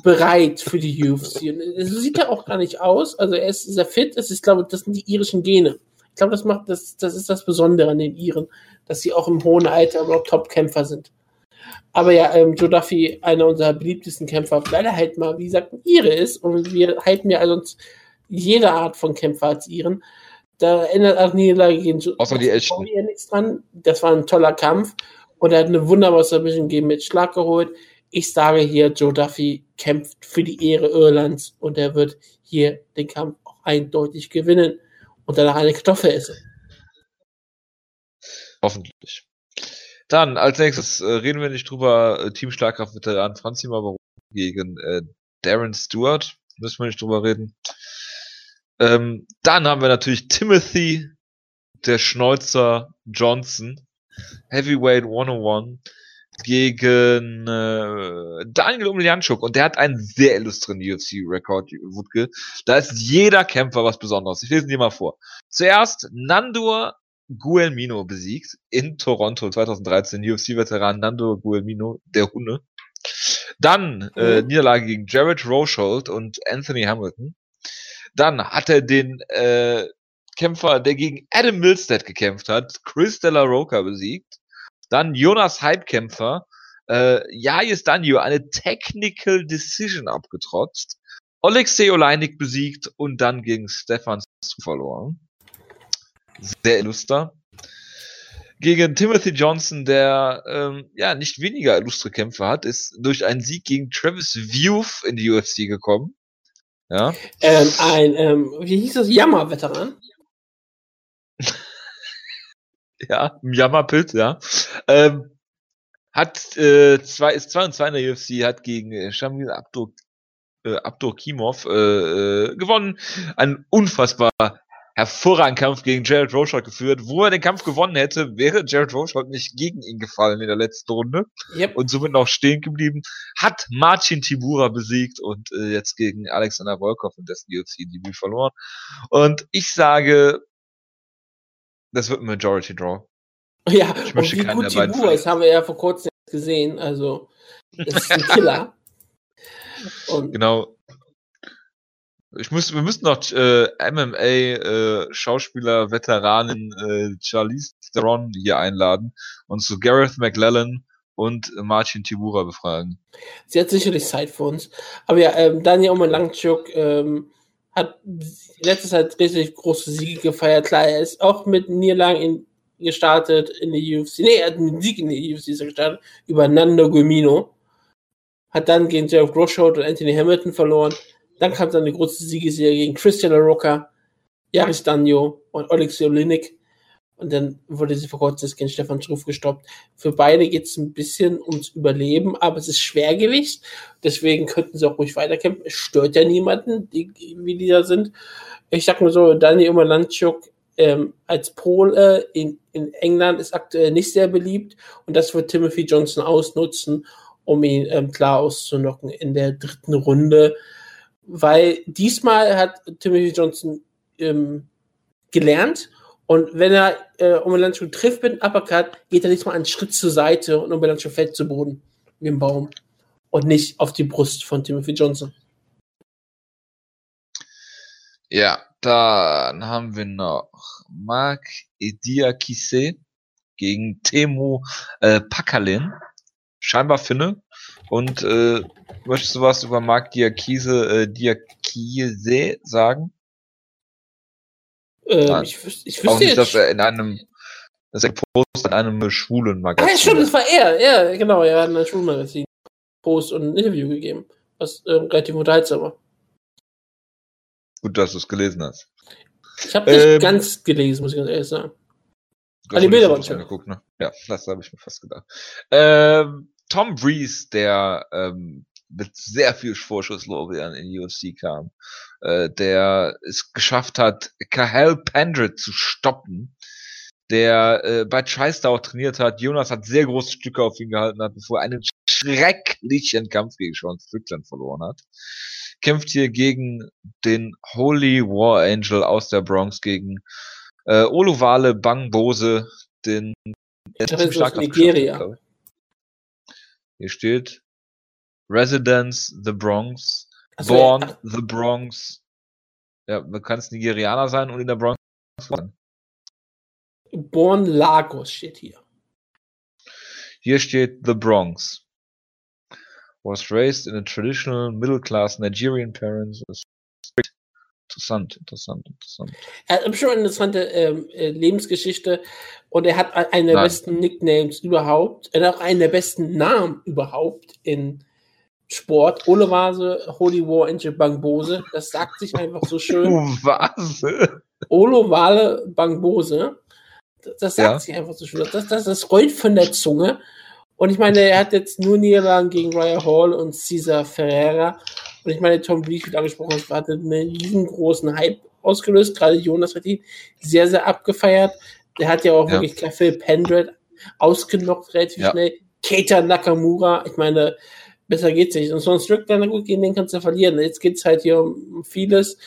bereit für die UFC. Und so sieht er auch gar nicht aus. Also er ist sehr fit. Das ist, glaube ich, das sind die irischen Gene. Ich glaube, das macht das, das ist das Besondere an den Iren, dass sie auch im hohen Alter überhaupt Top-Kämpfer sind. Aber ja, ähm, Joe Duffy, einer unserer beliebtesten Kämpfer, weil er halt mal, wie gesagt, ein Ire ist und wir halten ja also jede Art von Kämpfer als Iren. Da ändert auch Niederlage gegen Joe Außer die echten. nichts dran. Das war ein toller Kampf und er hat eine wunderbare Submission gegeben mit Schlag geholt. Ich sage hier, Joe Duffy kämpft für die Ehre Irlands und er wird hier den Kampf auch eindeutig gewinnen und danach eine Kartoffel essen. Hoffentlich. Dann, als nächstes äh, reden wir nicht drüber, äh, Team Schlagkraft-Veteran Franz Zimmer gegen äh, Darren Stewart. Müssen wir nicht drüber reden. Ähm, dann haben wir natürlich Timothy, der Schneuzer Johnson, Heavyweight 101 gegen äh, Daniel Umlianchuk und der hat einen sehr illustren UFC-Rekord, Wutke. Da ist jeder Kämpfer was Besonderes. Ich lese ihn dir mal vor. Zuerst Nandor Guelmino besiegt in Toronto 2013, UFC-Veteran Nando Guelmino, der Hunde. Dann äh, mhm. Niederlage gegen Jared Rochold und Anthony Hamilton. Dann hat er den äh, Kämpfer, der gegen Adam Milstead gekämpft hat, Chris De La Roca besiegt. Dann Jonas Hype-Kämpfer, äh, Jais Danjo, eine Technical Decision abgetrotzt. Alexei Oleinik besiegt und dann gegen Stefan verloren sehr illuster. Gegen Timothy Johnson, der ähm, ja nicht weniger illustre Kämpfe hat, ist durch einen Sieg gegen Travis View in die UFC gekommen. Ja. Ähm, ein, ähm, wie hieß das, Jammer-Veteran? ja, Jammerpilz, ja. Ähm, hat äh, zwei, ist 2 und 2 in der UFC, hat gegen äh, Shamil Abdur, äh, Abdur Kimov äh, äh, gewonnen. Ein unfassbar hervorragenden Kampf gegen Jared Rochold geführt. Wo er den Kampf gewonnen hätte, wäre Jared Rochold nicht gegen ihn gefallen in der letzten Runde yep. und somit noch stehen geblieben. Hat Martin Tibura besiegt und äh, jetzt gegen Alexander Volkov in dessen UFC-Debüt verloren. Und ich sage, das wird ein Majority Draw. Ja, ich möchte und wie gut Tibura ist, haben wir ja vor kurzem gesehen. Also, das ist ein Killer. und genau. Ich muss, wir müssen noch äh, MMA äh, Schauspieler Veteranin äh, Charlize Theron hier einladen und zu Gareth McLellan und Martin Tibura befragen. Sie hat sicherlich Zeit für uns. Aber ja, ähm, Daniel Omalangchuk ähm, hat letzte Zeit richtig große Siege gefeiert. Klar, er ist auch mit Niederlagen in, gestartet in der UFC. Nee, er hat einen Sieg in der UFC gestartet über Nando Gumino. Hat dann gegen Jeff Groschot und Anthony Hamilton verloren. Dann kam dann eine große Siegesserie gegen Christian LaRocca, Jaris Danjo und Alexei Olinik. Und dann wurde sie vor kurzem gegen Stefan Schruff gestoppt. Für beide geht es ein bisschen ums Überleben, aber es ist Schwergewicht. Deswegen könnten sie auch ruhig weiterkämpfen. Es stört ja niemanden, die, wie die da sind. Ich sag mal so, Daniel Umalanchuk ähm, als Pole in, in England ist aktuell nicht sehr beliebt. Und das wird Timothy Johnson ausnutzen, um ihn ähm, klar auszunocken in der dritten Runde weil diesmal hat Timothy Johnson ähm, gelernt und wenn er äh, Omelancho trifft mit einem Uppercut, geht er diesmal einen Schritt zur Seite und Omelancho fällt zu Boden wie ein Baum und nicht auf die Brust von Timothy Johnson. Ja, dann haben wir noch Mark Edia Kisse gegen Temu äh, Pakalin. scheinbar Finne. Und äh, möchtest du was über Mark Diakise, äh, Diakise sagen? Ähm, ich, wüs ich wüsste Auch nicht, dass er in einem, dass er Post in einem schwulen Ah, Magazin. ja, stimmt, das war er. Ja, genau. Er hat in einem Schulmagazin Post und ein Interview gegeben, was ähm, relativ unterhaltsam war. Gut, dass du es gelesen hast. Ich habe nicht Ähm, ganz gelesen, muss ich ganz ehrlich sagen. Ah, die Bilder waren angeguckt, ne? Ja, das habe ich mir fast gedacht. Ähm, Tom Breeze, der ähm, mit sehr viel Vorschusslorbeeren in die UFC kam, äh, der es geschafft hat, Kahel Pendred zu stoppen, der äh, bei TriStar auch trainiert hat. Jonas hat sehr große Stücke auf ihn gehalten hat, bevor er einen schrecklichen Kampf gegen Sean Strickland verloren hat. Kämpft hier gegen den Holy War Angel aus der Bronx, gegen äh, Oluvale Bangbose, den der Nigeria. hat. Hier steht Residence the Bronx, Achso, Born ach, the Bronx. Ja, man kann es Nigerianer sein und in der Bronx sein. Born Lagos steht hier. Hier steht The Bronx. Was raised in a traditional middle-class Nigerian parents. Interessant, interessant, interessant. Er hat schon eine interessante ähm, äh, Lebensgeschichte und er hat einen der Nein. besten Nicknames überhaupt, er hat auch einen der besten Namen überhaupt in Sport. Ole Vase, Holy War Angel Bangbose, das sagt sich einfach so schön. Was? Olo Wale Bangbose, das, sagt Ja. sich einfach so schön. Das, das, das rollt von der Zunge. Und ich meine, er hat jetzt nur Niederlagen gegen Raya Hall und Cesar Ferreira. Und ich meine, Tom wie du angesprochen hast, hat einen riesengroßen Hype ausgelöst. Gerade Jonas hat ihn sehr, sehr abgefeiert. Der hat ja auch Ja. wirklich Phil Pendred ausgenockt relativ Ja. schnell. Keita Nakamura, ich meine, besser geht's nicht. Und so ein Strickland, gut, gegen den kannst du verlieren. Jetzt geht's halt hier um vieles.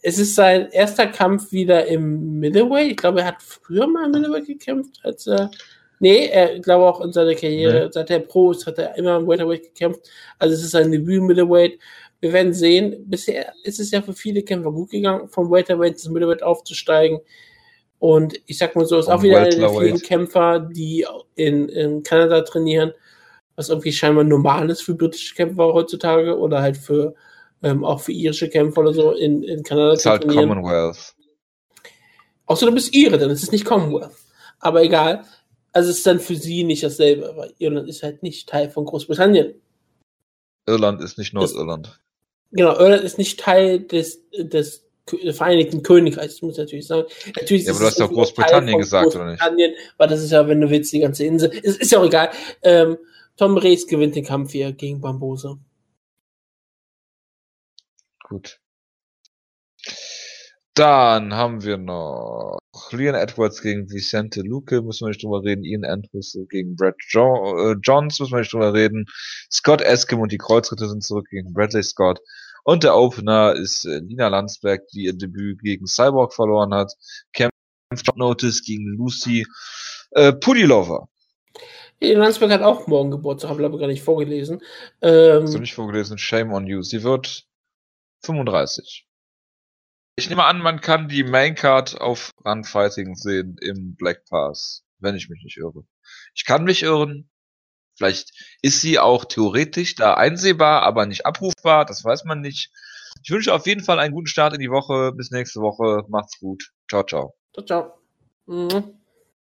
Es ist sein erster Kampf wieder im Middleweight. Ich glaube, er hat früher mal im Middleweight gekämpft, als er. Nee, er, ich glaube auch in seiner Karriere, seit er Pro ist, hat er immer im Welterweight gekämpft. Also es ist sein Debüt Middleweight. Wir werden sehen. Bisher ist es ja für viele Kämpfer gut gegangen, vom Welterweight ins Middleweight aufzusteigen. Und ich sag mal so, ist auch wieder einer der vielen Kämpfer, die in, in Kanada trainieren, was irgendwie scheinbar normal ist für britische Kämpfer heutzutage oder halt für ähm, auch für irische Kämpfer oder so in, in Kanada ist halt trainieren. Commonwealth. Außer du bist Ire, dann ist es nicht Commonwealth. Aber egal. Also es ist dann für sie nicht dasselbe, weil Irland ist halt nicht Teil von Großbritannien. Irland ist nicht Nordirland. Genau, Irland ist nicht Teil des, des Vereinigten Königreichs, muss ich natürlich sagen. Natürlich Ja, aber du es hast auch Großbritannien gesagt, oder nicht? Großbritannien, weil das ist ja, wenn du willst, die ganze Insel. Ist, ist ja auch egal. Ähm, Tom Rees gewinnt den Kampf hier gegen Bambose. Gut. Dann haben wir noch Leon Edwards gegen Vicente Luque, müssen wir nicht drüber reden. Ian Andrews gegen Brad jo äh, Johns, müssen wir nicht drüber reden. Scott Eskim und die Kreuzritter sind zurück gegen Bradley Scott. Und der Opener ist äh, Lina Landsberg, die ihr Debüt gegen Cyborg verloren hat. Kämpft Short Notice gegen Lucy äh, Pudilova. In Landsberg hat auch morgen Geburtstag, habe ich aber gar nicht vorgelesen. Ähm, Hast du nicht vorgelesen? Shame on you. Sie wird 35. Ich nehme an, man kann die Maincard auf Run Fighting sehen im Black Pass, wenn ich mich nicht irre. Ich kann mich irren. Vielleicht ist sie auch theoretisch da einsehbar, aber nicht abrufbar. Das weiß man nicht. Ich wünsche auf jeden Fall einen guten Start in die Woche. Bis nächste Woche. Macht's gut. Ciao, ciao. ciao, ciao. Mhm.